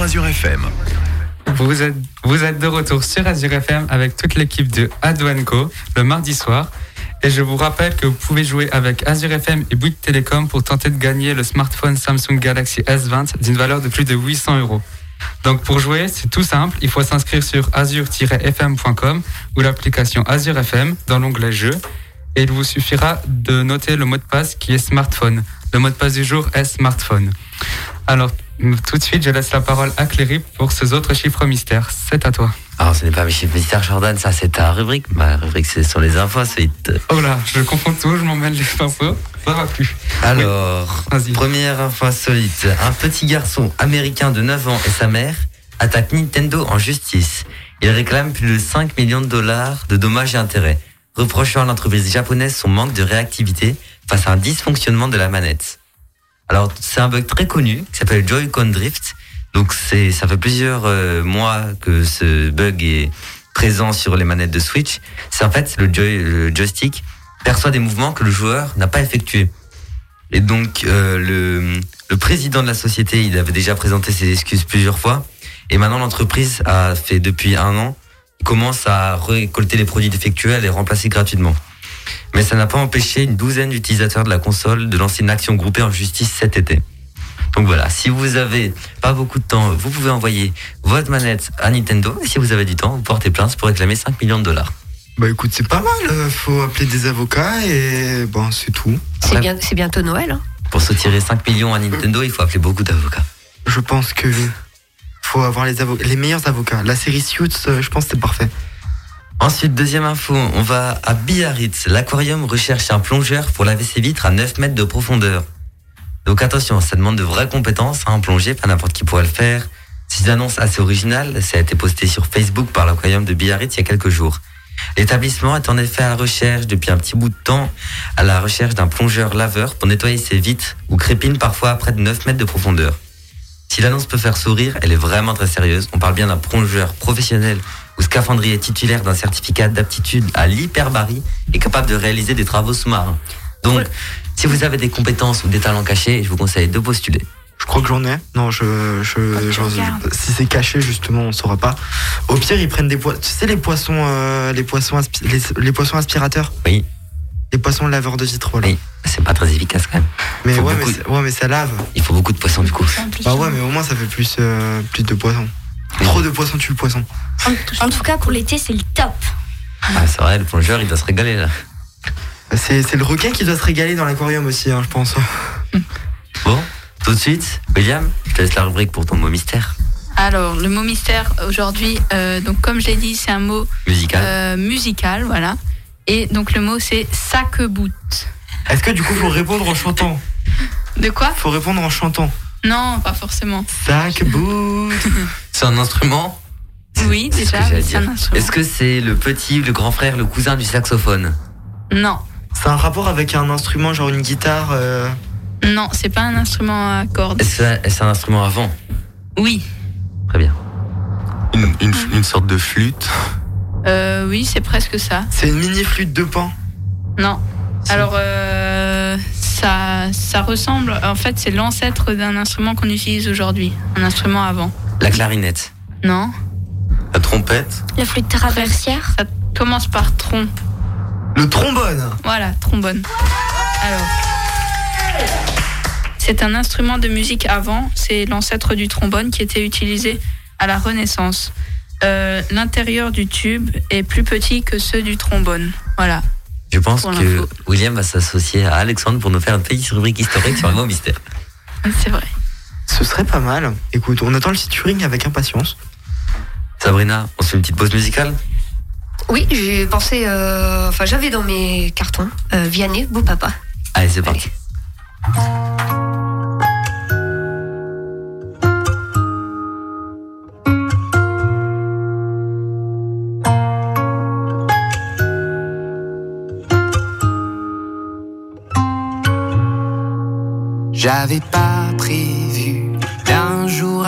A: Azure FM.
F: Vous êtes, vous êtes de retour sur Azure FM avec toute l'équipe de Ado Co le mardi soir. Et je vous rappelle que vous pouvez jouer avec Azure FM et Bouygues Télécom pour tenter de gagner le smartphone Samsung Galaxy S20 d'une valeur de plus de 800 euros. Donc pour jouer, c'est tout simple. Il faut s'inscrire sur azure-fm.com ou l'application Azure FM dans l'onglet Jeux. Et il vous suffira de noter le mot de passe qui est smartphone. Le mot de passe du jour est smartphone. Alors, Tout de suite, je laisse la parole à Cléry pour ces autres chiffres mystères. C'est à toi.
D: Alors, ce n'est pas mes chiffres mystères, Jordan, ça c'est ta rubrique. Ma rubrique, c'est sur les infos insolites.
F: Oh là, je confonds tout, je m'emmène les infos. Ça va plus.
D: Alors, première info insolite. Un petit garçon américain de 9 ans et sa mère attaquent Nintendo en justice. Il réclame plus de 5 millions de dollars de dommages et intérêts, reprochant à l'entreprise japonaise son manque de réactivité face à un dysfonctionnement de la manette. Alors, c'est un bug très connu qui s'appelle Joy-Con Drift. Donc, c'est, ça fait plusieurs euh, mois que ce bug est présent sur les manettes de Switch. C'est en fait le, joy, le joystick perçoit des mouvements que le joueur n'a pas effectués. Et donc, euh, le, le président de la société, il avait déjà présenté ses excuses plusieurs fois. Et maintenant, l'entreprise a fait depuis un an, commence à récolter les produits défectueux, à les remplacer gratuitement. Mais ça n'a pas empêché une douzaine d'utilisateurs de la console de lancer une action groupée en justice cet été. Donc voilà, si vous avez pas beaucoup de temps, vous pouvez envoyer votre manette à Nintendo. Et si vous avez du temps, vous portez plainte pour réclamer 5 millions de dollars.
C: Bah écoute, c'est pas mal. euh, Faut appeler des avocats et bon, c'est tout.
B: C'est bien, c'est bientôt Noël. hein.
D: Pour se tirer 5 millions à Nintendo, il faut appeler beaucoup d'avocats.
C: Je pense que faut avoir les, avo- les meilleurs avocats. La série Suits, euh, je pense que c'est parfait.
D: Ensuite, deuxième info, on va à Biarritz. L'aquarium recherche un plongeur pour laver ses vitres à 9 mètres de profondeur. Donc attention, ça demande de vraies compétences, hein, un plongée, pas n'importe qui pourrait le faire. C'est une annonce assez originale, ça a été posté sur Facebook par l'aquarium de Biarritz il y a quelques jours. L'établissement est en effet à la recherche, depuis un petit bout de temps, à la recherche d'un plongeur laveur pour nettoyer ses vitres ou crépines parfois à près de 9 mètres de profondeur. Si l'annonce peut faire sourire, elle est vraiment très sérieuse. On parle bien d'un plongeur professionnel ou scaphandrier titulaire d'un certificat d'aptitude à l'hyperbarie et capable de réaliser des travaux sous-marins. Donc, si vous avez des compétences ou des talents cachés, je vous conseille de postuler.
C: Je crois que j'en ai. Non, je, je, je-
E: regardes.
C: si c'est caché justement, on saura pas. Au pire, ils prennent des poissons. Tu sais les poissons, euh, les poissons, aspi- les, les poissons aspirateurs?
D: Oui.
C: Les poissons laveurs de vitres. Voilà.
D: Oui. C'est pas très efficace quand même.
C: Mais ouais, mais ouais, mais ça lave.
D: Il faut beaucoup de poissons du coup.
C: Bah ouais, mais au moins ça fait plus, euh, plus de poissons. Trop de poissons tue le poisson.
E: En, en tout cas, pour l'été, c'est le top.
D: Ah, c'est vrai, le plongeur, il doit se régaler là.
C: C'est c'est le requin qui doit se régaler dans l'aquarium aussi, hein, je pense.
D: Bon, tout de suite, William, je te laisse la rubrique pour ton mot mystère
G: Alors, le mot mystère aujourd'hui, euh, donc comme je l'ai dit, c'est un mot
D: musical.
G: euh, musical, voilà. Et donc le mot c'est sac-boot.
C: Est-ce que du coup faut répondre en chantant
G: De quoi?
C: Faut répondre en chantant.
G: Non, pas forcément.
C: Sac boot. *laughs*
D: C'est un instrument
G: Oui,
D: C'est ce
G: déjà,
D: j'allais
G: c'est un
D: dire.
G: instrument.
D: Est-ce que c'est le petit, le grand frère, le cousin du saxophone
G: Non,
C: C'est un rapport avec un instrument, genre une guitare. euh,
G: non, c'est pas un instrument à cordes.
D: C'est un instrument avant
G: Oui,
D: Très bien.
L: Une, une, une sorte de flûte.
G: euh, oui, c'est presque ça.
C: C'est une mini flûte de pan.
G: Non. Alors, euh, ça, ça ressemble. En fait, c'est l'ancêtre d'un instrument qu'on utilise aujourd'hui. Un instrument avant.
D: La clarinette.
G: Non.
L: La trompette.
E: La flûte traversière.
G: Ça commence par tron.
C: Le trombone.
G: Voilà, trombone. Alors. C'est un instrument de musique avant. C'est l'ancêtre du trombone qui était utilisé à la Renaissance. Euh, L'intérieur du tube est plus petit que ceux du trombone. Voilà.
D: Je pense que. William va s'associer à Alexandre pour nous faire une petite rubrique historique sur un mot mystère.
G: C'est vrai.
C: Ce serait pas mal. Écoute, on attend le featuring avec impatience.
D: Sabrina, on se fait une petite pause musicale?
B: Oui, j'ai pensé. euh, Enfin, j'avais dans mes cartons euh, Vianney, beau papa.
D: Allez, c'est parti.
N: J'avais pas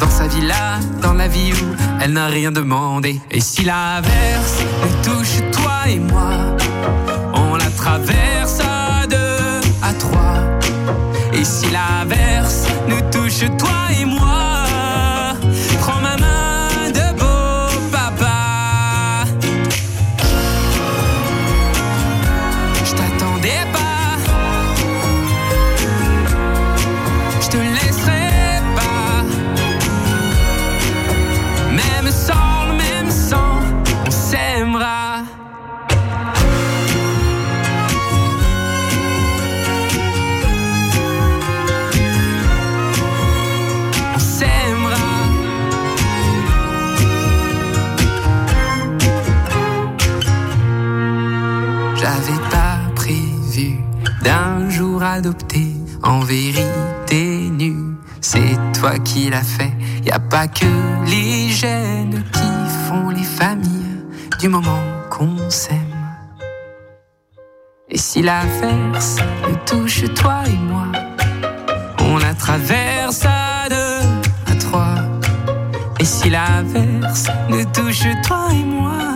N: dans sa villa, dans la vie où elle n'a rien demandé. Et si l'averse nous touche toi et moi, on la traverse à deux, à trois. Et si l'averse nous touche toi et moi, en vérité nu. C'est toi qui l'as fait. Y a pas que les gènes qui font les familles du moment qu'on s'aime. Et si l'averse nous touche toi et moi, on la traverse à deux, à trois. Et si l'averse nous touche toi et moi,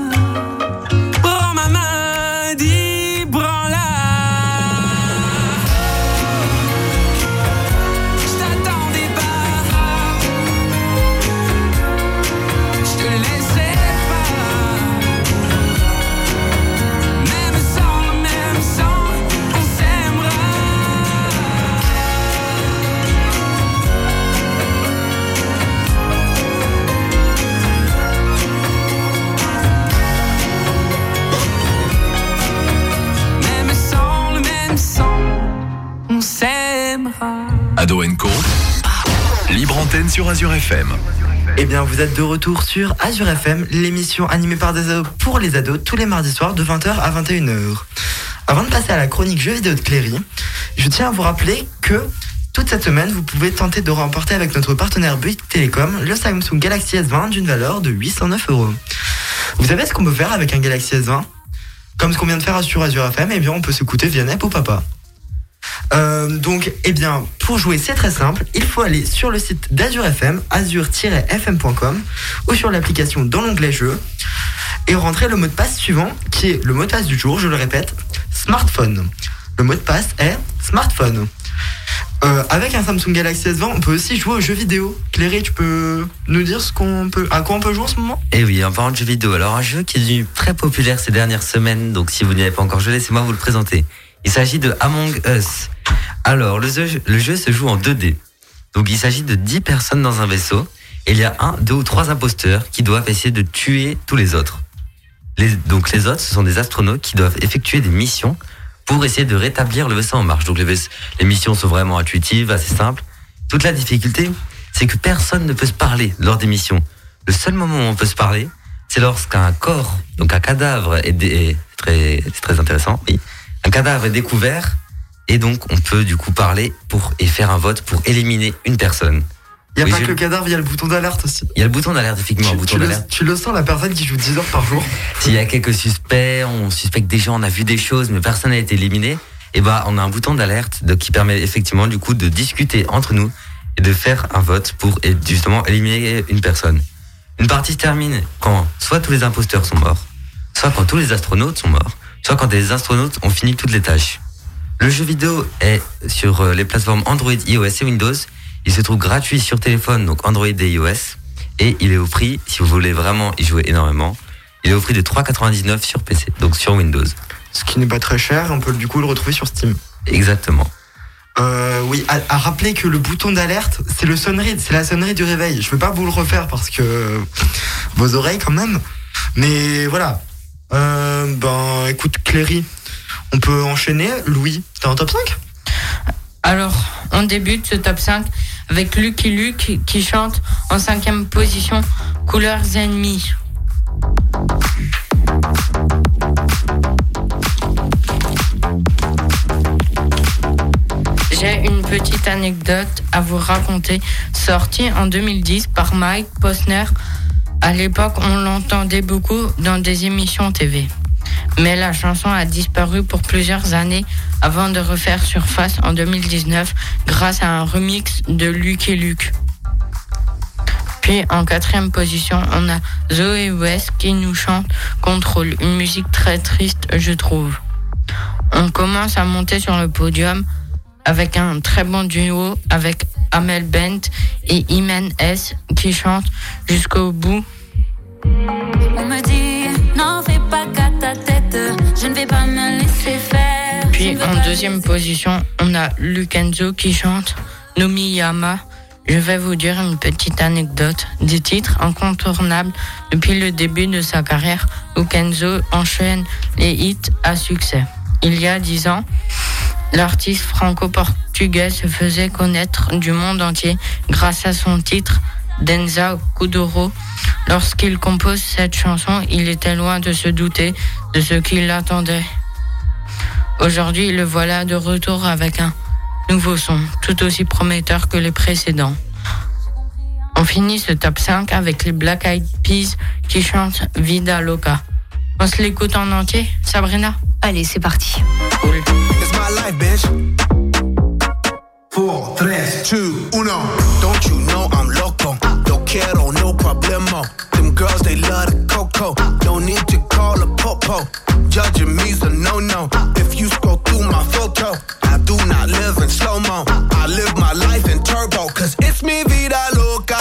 A: Azure FM.
C: Eh bien, vous êtes de retour sur Azure FM, l'émission animée par des ados pour les ados tous les mardis soirs de 20h à 21h. Avant de passer à la chronique jeux vidéo de Cléry, je tiens à vous rappeler que toute cette semaine, vous pouvez tenter de remporter avec notre partenaire Bouygues Télécom le Samsung Galaxy S20 d'une valeur de 809 euros. Vous savez ce qu'on peut faire avec un Galaxy S20 Comme ce qu'on vient de faire sur Azure FM, eh bien, on peut s'écouter via Nep ou Papa. Euh, donc, eh bien, pour jouer, c'est très simple. Il faut aller sur le site d'Azure FM, azure-fm.com, ou sur l'application dans l'onglet Jeux, et rentrer le mot de passe suivant, qui est le mot de passe du jour, je le répète, smartphone. Le mot de passe est smartphone. Euh, avec un Samsung Galaxy S20, on peut aussi jouer aux jeux vidéo. Cléry, tu peux nous dire ce qu'on peut, à quoi on peut jouer en ce moment?
D: Et oui, en parlant de jeux vidéo, alors un jeu qui est devenu très populaire ces dernières semaines, donc si vous n'y avez pas encore joué, laissez-moi vous le présenter. Il s'agit de Among Us. Alors, le jeu, se joue en 2D. Donc il s'agit de 10 personnes dans un vaisseau, il y a un, deux ou trois imposteurs qui doivent essayer de tuer tous les autres. Donc les autres, ce sont des astronautes qui doivent effectuer des missions pour essayer de rétablir le vaisseau en marche. Donc les, missions sont vraiment intuitives, assez simples. Toute la difficulté, c'est que personne ne peut se parler lors des missions. Le seul moment où on peut se parler, c'est lorsqu'un corps, donc un cadavre est, dé- est très, c'est très intéressant, oui. Un cadavre est découvert et donc on peut du coup parler pour et faire un vote pour éliminer une personne.
C: Il n'y a
D: Oui,
C: pas
D: je-
C: que le cadavre, il y a le bouton d'alerte aussi.
D: Il y a le bouton d'alerte, effectivement, un
C: Tu,
D: bouton
C: tu le,
D: d'alerte.
C: tu le sens, la personne qui joue 10 heures par jour *laughs*
D: S'il y a quelques suspects, on suspecte des gens, on a vu des choses, mais personne n'a été éliminé, et ben on a un bouton d'alerte qui permet effectivement du coup de discuter entre nous et de faire un vote pour justement éliminer une personne. Une partie se termine quand soit tous les imposteurs sont morts, soit quand tous les astronautes sont morts, soit quand les astronautes ont fini toutes les tâches. Le jeu vidéo est sur euh, les plateformes Android, iOS et Windows. Il se trouve gratuit sur téléphone, donc Android et iOS. Et il est au prix, si vous voulez vraiment y jouer énormément, il est au prix de 3,99 sur PC, donc sur Windows.
C: Ce qui n'est pas très cher, on peut du coup le retrouver sur Steam.
D: Exactement.
C: Euh, oui, à, à rappeler que le bouton d'alerte, c'est le sonnerie, c'est la sonnerie du réveil. Je vais pas vous le refaire parce que vos oreilles quand même. Mais voilà. Euh, ben, écoute, Cléry, on peut enchaîner. Louis, t'es en top 5
H: Alors, on débute ce top 5 avec Lucky Luke qui chante en cinquième position Couleurs ennemies. J'ai une petite anecdote à vous raconter, sortie en 2010 par Mike Posner. À l'époque, on l'entendait beaucoup dans des émissions TV. Mais la chanson a disparu pour plusieurs années avant de refaire surface en 2019 grâce à un remix de Luke et Luke. Puis en quatrième position, on a Zoé West qui nous chante Contrôle, une musique très triste, je trouve. On commence à monter sur le podium avec un très bon duo avec Amel Bent et Imen S qui chantent jusqu'au bout.
O: On me dit, n'en fais pas qu'à ta tête, je ne vais pas me laisser faire.
H: Puis en deuxième position, on a Lukenzo qui chante Nomiyama. Je vais vous dire une petite anecdote. Des titres incontournables depuis le début de sa carrière, Lukenzo enchaîne les hits à succès. Il y a dix ans, l'artiste franco-portugais se faisait connaître du monde entier grâce à son titre Denza Kuduro. Lorsqu'il compose cette chanson, il était loin de se douter de ce qui l'attendait. Aujourd'hui, le voilà de retour avec un nouveau son, tout aussi prometteur que les précédents. On finit ce top 5 avec les Black Eyed Peas qui chantent Vida Loca. On se l'écoute en entier, Sabrina
B: Allez, c'est parti.
H: Cool.
P: It's my life, bitch. Four, tres, two, uno. Don't you know I'm loco? No quiero, no problemo. Them girls, they love the coco. No need to call a popo. Judging me's a no-no. If you scroll through my photo, I do not live in slow-mo. I live my life in turbo. Cause it's me vida loca.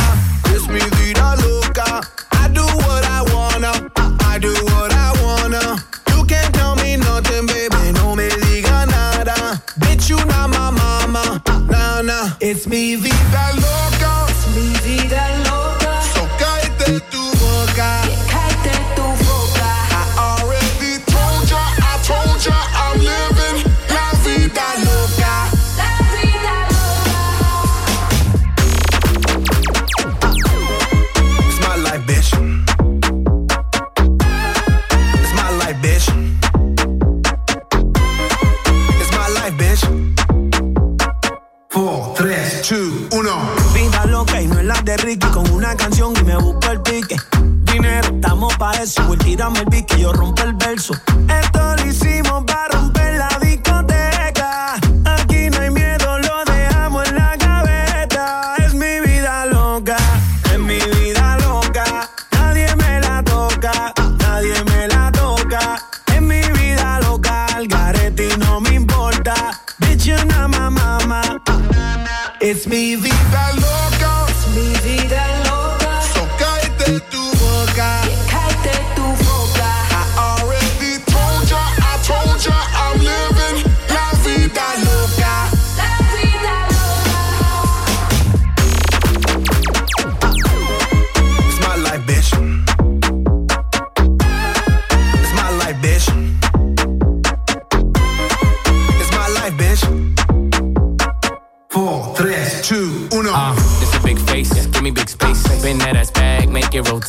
P: It's me vida loca. 1. Vida loca
Q: y no es la de Ricky. Con una canción y me busco el pique. Dinero, estamos para eso. Pues tírame el pique, yo rompo el verso. Esto lo hicimos para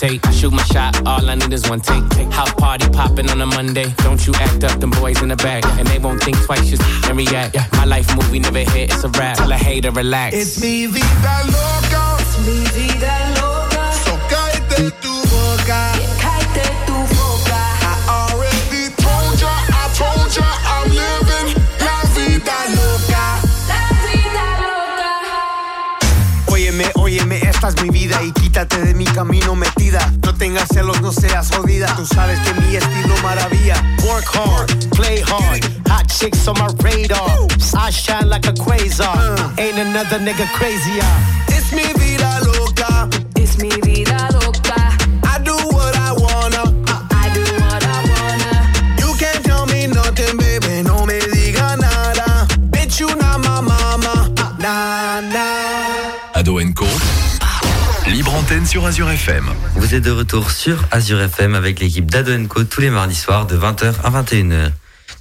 R: make it rotate. Shoot my shot, all I need is one take. House party popping on a Monday. Don't you act up, them boys in the back. And they won't think twice, just and react. My life movie never hit, it's a rap. Tell a hater, relax.
P: It's mi vida loca.
Q: It's mi vida loca. Es mi vida y quítate de mi camino metida. No tengas celos, no seas jodida. Tú sabes que mi estilo maravilla. Work hard, play hard. Hot chicks on my radar. I shine like a quasar. Ain't another nigga crazier.
P: It's mi vida
A: sur Azure FM.
D: Vous êtes de retour sur Azure FM avec l'équipe d'Ado Co tous les mardis soirs de 20h à 21h.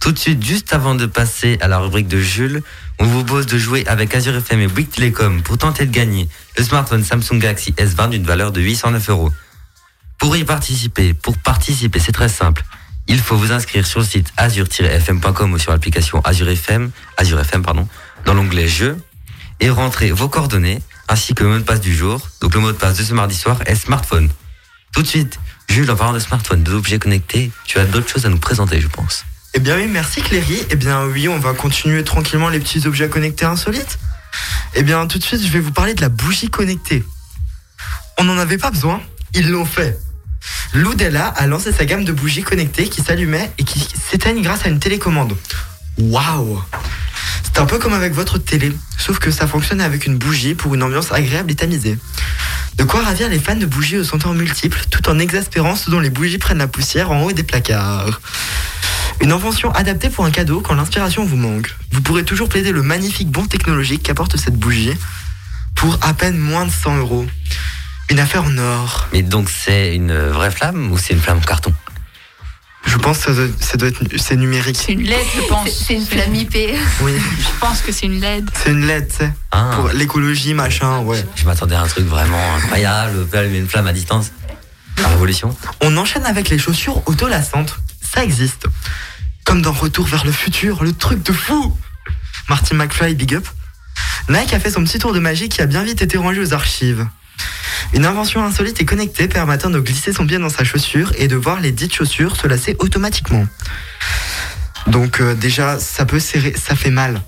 D: Tout de suite, juste avant de passer à la rubrique de Jules, on vous propose de jouer avec Azure FM et Bouygues Telecom pour tenter de gagner le smartphone Samsung Galaxy S20 d'une valeur de 809 euros. Pour y participer, pour participer, c'est très simple. Il faut vous inscrire sur le site azure-fm.com ou sur l'application Azure FM, Azure FM dans l'onglet Jeux et rentrer vos coordonnées ainsi que le mot de passe du jour. Donc le mot de passe de ce mardi soir est smartphone. Tout de suite, Jules, en parlant de smartphone, d'objets connectés, tu as d'autres choses à nous présenter, je pense.
C: Eh bien oui, merci Cléry. Eh bien oui, on va continuer tranquillement les petits objets connectés insolites. Eh bien tout de suite, je vais vous parler de la bougie connectée. On n'en avait pas besoin, ils l'ont fait. Loudella a lancé sa gamme de bougies connectées qui s'allumaient et qui s'éteignent grâce à une télécommande. Waouh C'est un peu comme avec votre télé, sauf que ça fonctionne avec une bougie pour une ambiance agréable et tamisée. De quoi ravir les fans de bougies aux senteurs multiples, tout en exaspérant ceux dont les bougies prennent la poussière en haut des placards. Une invention adaptée pour un cadeau quand l'inspiration vous manque. Vous pourrez toujours plaider le magnifique bon technologique qu'apporte cette bougie pour à peine moins de 100 euros. Une affaire en or.
D: Mais donc c'est une vraie flamme ou c'est une flamme en carton?
C: Je pense que ça doit, ça doit être c'est numérique.
G: C'est une LED, je pense.
B: C'est une flamme IP.
C: Oui, *laughs*
G: Je pense que c'est une LED.
C: c'est une LED, tu sais.
D: Ah.
C: Pour l'écologie, machin, ouais.
D: Je m'attendais à un truc vraiment incroyable, une flamme à distance. La révolution.
C: On enchaîne avec les chaussures autolassantes. Ça existe. Comme dans Retour vers le futur, le truc de fou. Martin McFly, big up. Nike a fait son petit tour de magie qui a bien vite été rangé aux archives. Une invention insolite et connectée permettant de glisser son pied dans sa chaussure et de voir les dites chaussures se lasser automatiquement. Donc euh, déjà, ça peut serrer, ça fait mal.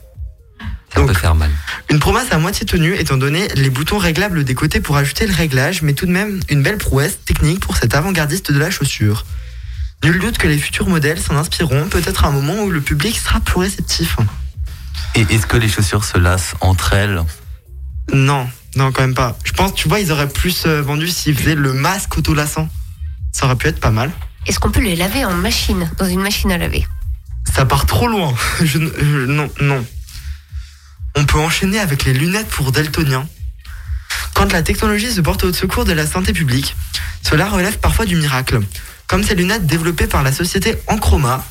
D: Ça peut faire mal.
C: Une promesse à moitié tenue étant donné les boutons réglables des côtés pour ajouter le réglage, mais tout de même une belle prouesse technique pour cet avant-gardiste de la chaussure. Nul doute que les futurs modèles s'en inspireront, peut-être à un moment où le public sera plus réceptif.
L: Et est-ce que les chaussures se lassent entre elles?
C: Non, non quand même pas. Je pense, tu vois, ils auraient plus euh, vendu s'ils faisaient le masque autolassant. Ça aurait pu être pas mal.
B: Est-ce qu'on peut les laver en machine, dans une machine à laver?
C: Ça part trop loin. *laughs* Je, ne- je- non, non. On peut enchaîner avec les lunettes pour daltoniens. Quand la technologie se porte au secours de la santé publique, cela relève parfois du miracle. Comme ces lunettes développées par la société Enchroma,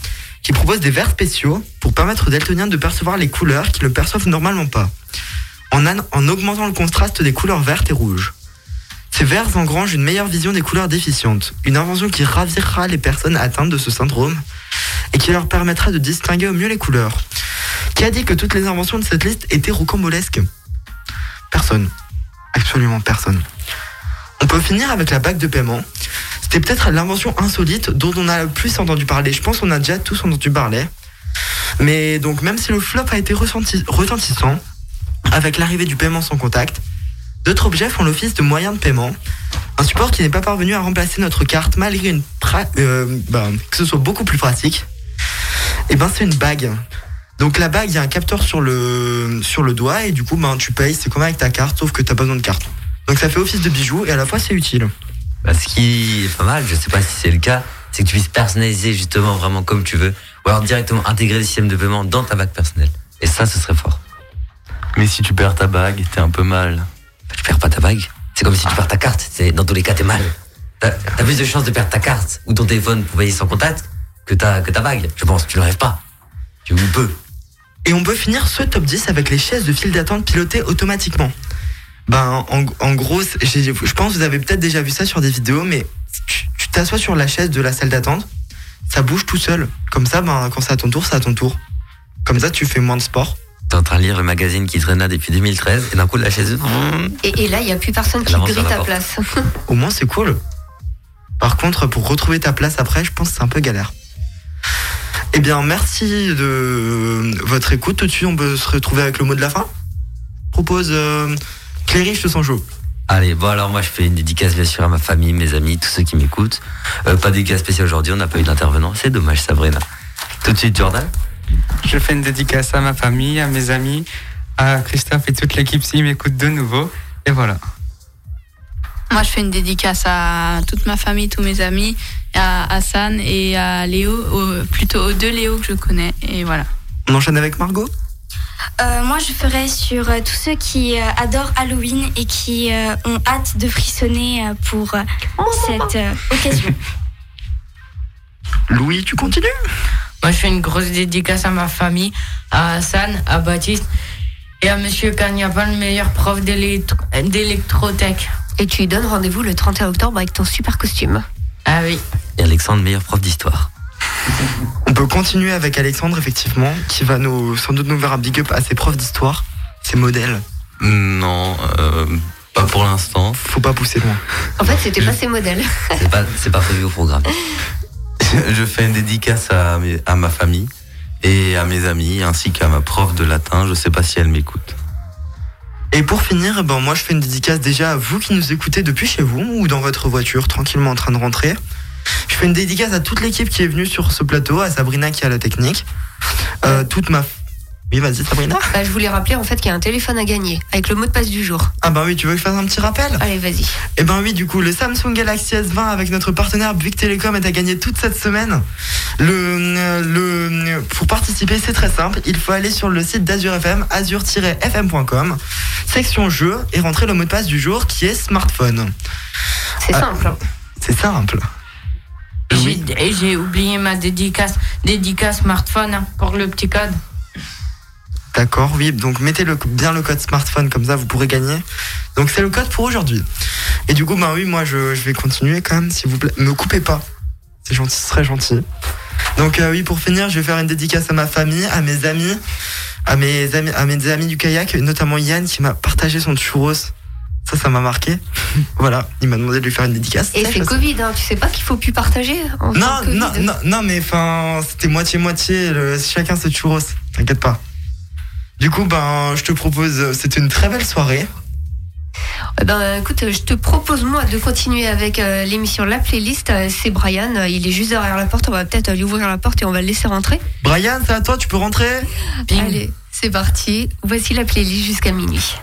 C: qui propose des verres spéciaux pour permettre aux daltoniens de percevoir les couleurs qu'ils ne perçoivent normalement pas, en, an- en augmentant le contraste des couleurs vertes et rouges. Ces verres engrangent une meilleure vision des couleurs déficientes, une invention qui ravira les personnes atteintes de ce syndrome et qui leur permettra de distinguer au mieux les couleurs. Qui a dit que toutes les inventions de cette liste étaient rocambolesques? Personne. Absolument personne. On peut finir avec la bague de paiement. C'était peut-être l'invention insolite dont on a le plus entendu parler. Je pense qu'on a déjà tous entendu parler. Mais donc même si le flop a été retentissant, avec l'arrivée du paiement sans contact, d'autres objets font l'office de moyen de paiement. Un support qui n'est pas parvenu à remplacer notre carte malgré une euh, ben, que ce soit beaucoup plus pratique. Et ben c'est une bague. Donc la bague, il y a un capteur sur le, sur le doigt et du coup ben, tu payes, c'est comme avec ta carte, sauf que t'as pas besoin de carte. Donc ça fait office de bijou et à la fois c'est utile.
D: Bah, ce qui est pas mal, je sais pas si c'est le cas, c'est que tu puisses personnaliser justement vraiment comme tu veux, ou alors directement intégrer le système de paiement dans ta bague personnelle. Et ça, ce serait fort.
L: Mais si tu perds ta bague, t'es un peu mal.
D: Bah, tu perds pas ta bague. C'est comme si tu perds ta carte. C'est dans tous les cas, t'es mal. T'as plus de chances de perdre ta carte ou ton téléphone pour payer sans contact que ta, que ta bague. Je pense, tu le rêves pas. Tu peux.
C: Et on peut finir ce top 10 avec les chaises de file d'attente pilotées automatiquement. Ben, en, en gros, je pense que vous avez peut-être déjà vu ça sur des vidéos, mais tu tu t'assois sur la chaise de la salle d'attente, ça bouge tout seul. Comme ça, ben, quand c'est à ton tour, c'est à ton tour. Comme ça, tu fais moins de sport.
D: T'es en train de lire le magazine qui traîne là depuis 2013 et d'un coup, la chaise. *laughs*
B: Et, et là, il n'y a plus personne qui grille ta
D: porte.
B: place.
C: Au moins, c'est cool. Par contre, pour retrouver ta place après, je pense que c'est un peu galère. Eh bien, merci de votre écoute. Tout de suite, on peut se retrouver avec le mot de la fin. Propose euh, Cléry, je te sens chaud.
D: Allez, bon alors moi je fais une dédicace bien sûr à ma famille, mes amis, tous ceux qui m'écoutent. Euh, pas de dédicace spéciale aujourd'hui, on n'a pas eu d'intervenant. C'est dommage Sabrina. Tout de suite Jordan.
F: Je fais une dédicace à ma famille, à mes amis, à Christophe et toute l'équipe s'ils m'écoutent de nouveau. Et voilà.
G: Moi, je fais une dédicace à toute ma famille, tous mes amis, à Hassan et à Léo, au- plutôt aux deux Léo que je connais. Et voilà.
C: On enchaîne avec Margot?
E: Euh, moi, je ferais sur euh, tous ceux qui euh, adorent Halloween et qui euh, ont hâte de frissonner euh, pour euh, cette euh, occasion. *laughs*
C: Louis, tu continues?
H: Moi, je fais une grosse dédicace à ma famille, à Hassan, à Baptiste et à Monsieur Cagnapin, le meilleur prof d'électro- d'électrotech.
B: Et tu lui donnes rendez-vous le 31 octobre avec ton super costume.
H: Ah oui.
D: Et Alexandre, meilleur prof d'histoire. *laughs*
C: On peut continuer avec Alexandre, effectivement, qui va nous, sans doute nous faire un big up à ses profs d'histoire, ses modèles.
L: Non, euh, Pas pour l'instant.
C: Faut pas pousser loin.
K: En fait, c'était pas ses modèles.
L: C'est pas, c'est pas prévu au programme. *laughs* *laughs* Je fais une dédicace à, ma famille et à mes amis, ainsi qu'à ma prof de latin. Je sais pas si elle m'écoute.
C: Et pour finir, ben moi je fais une dédicace déjà à vous qui nous écoutez depuis chez vous ou dans votre voiture, tranquillement en train de rentrer. Je fais une dédicace à toute l'équipe qui est venue sur ce plateau, à Sabrina qui a la technique, euh, toute ma. Oui, vas-y Sabrina.
K: Bah, je voulais rappeler en fait qu'il y a un téléphone à gagner avec le mot de passe du jour.
C: Ah bah oui, tu veux que je fasse un petit rappel?
K: Allez, vas-y.
C: Eh ben oui, du coup, le Samsung Galaxy S20 avec notre partenaire Bouygues Telecom est à gagner toute cette semaine. Le, euh, le, pour participer, c'est très simple. Il faut aller sur le site d'Azur FM, azur-fm.com, section jeux, et rentrer le mot de passe du jour qui est smartphone.
K: C'est
C: Ah.
K: simple.
C: C'est simple.
H: J'ai- Et j'ai oublié ma dédicace, dédicace smartphone pour le petit code.
C: D'accord, oui. Donc mettez le, bien le code smartphone, comme ça vous pourrez gagner. Donc c'est le code pour aujourd'hui. Et du coup, bah oui, moi je, je vais continuer quand même, s'il vous plaît. Me coupez pas. C'est gentil, ce serait gentil. Donc euh, oui, pour finir, je vais faire une dédicace à ma famille, à mes amis, à mes amis, à mes amis du kayak, notamment Yann qui m'a partagé son churros. Ça, ça m'a marqué. *laughs* voilà, il m'a demandé de lui faire une dédicace.
K: Et c'est Covid, hein. tu sais pas qu'il faut plus partager en
C: non, non,
K: Covid
C: non, non, mais enfin, c'était moitié-moitié, chacun ses churros, t'inquiète pas. Du coup, ben, je te propose, c'était une très belle soirée.
K: Eh Ben, écoute, je te propose moi de continuer avec euh, l'émission La Playlist. Euh, C'est Brian, euh, il est juste derrière la porte. On va peut-être lui ouvrir la porte et on va le laisser rentrer.
C: Brian, c'est à toi, tu peux rentrer
K: Allez, c'est parti. Voici la playlist jusqu'à minuit.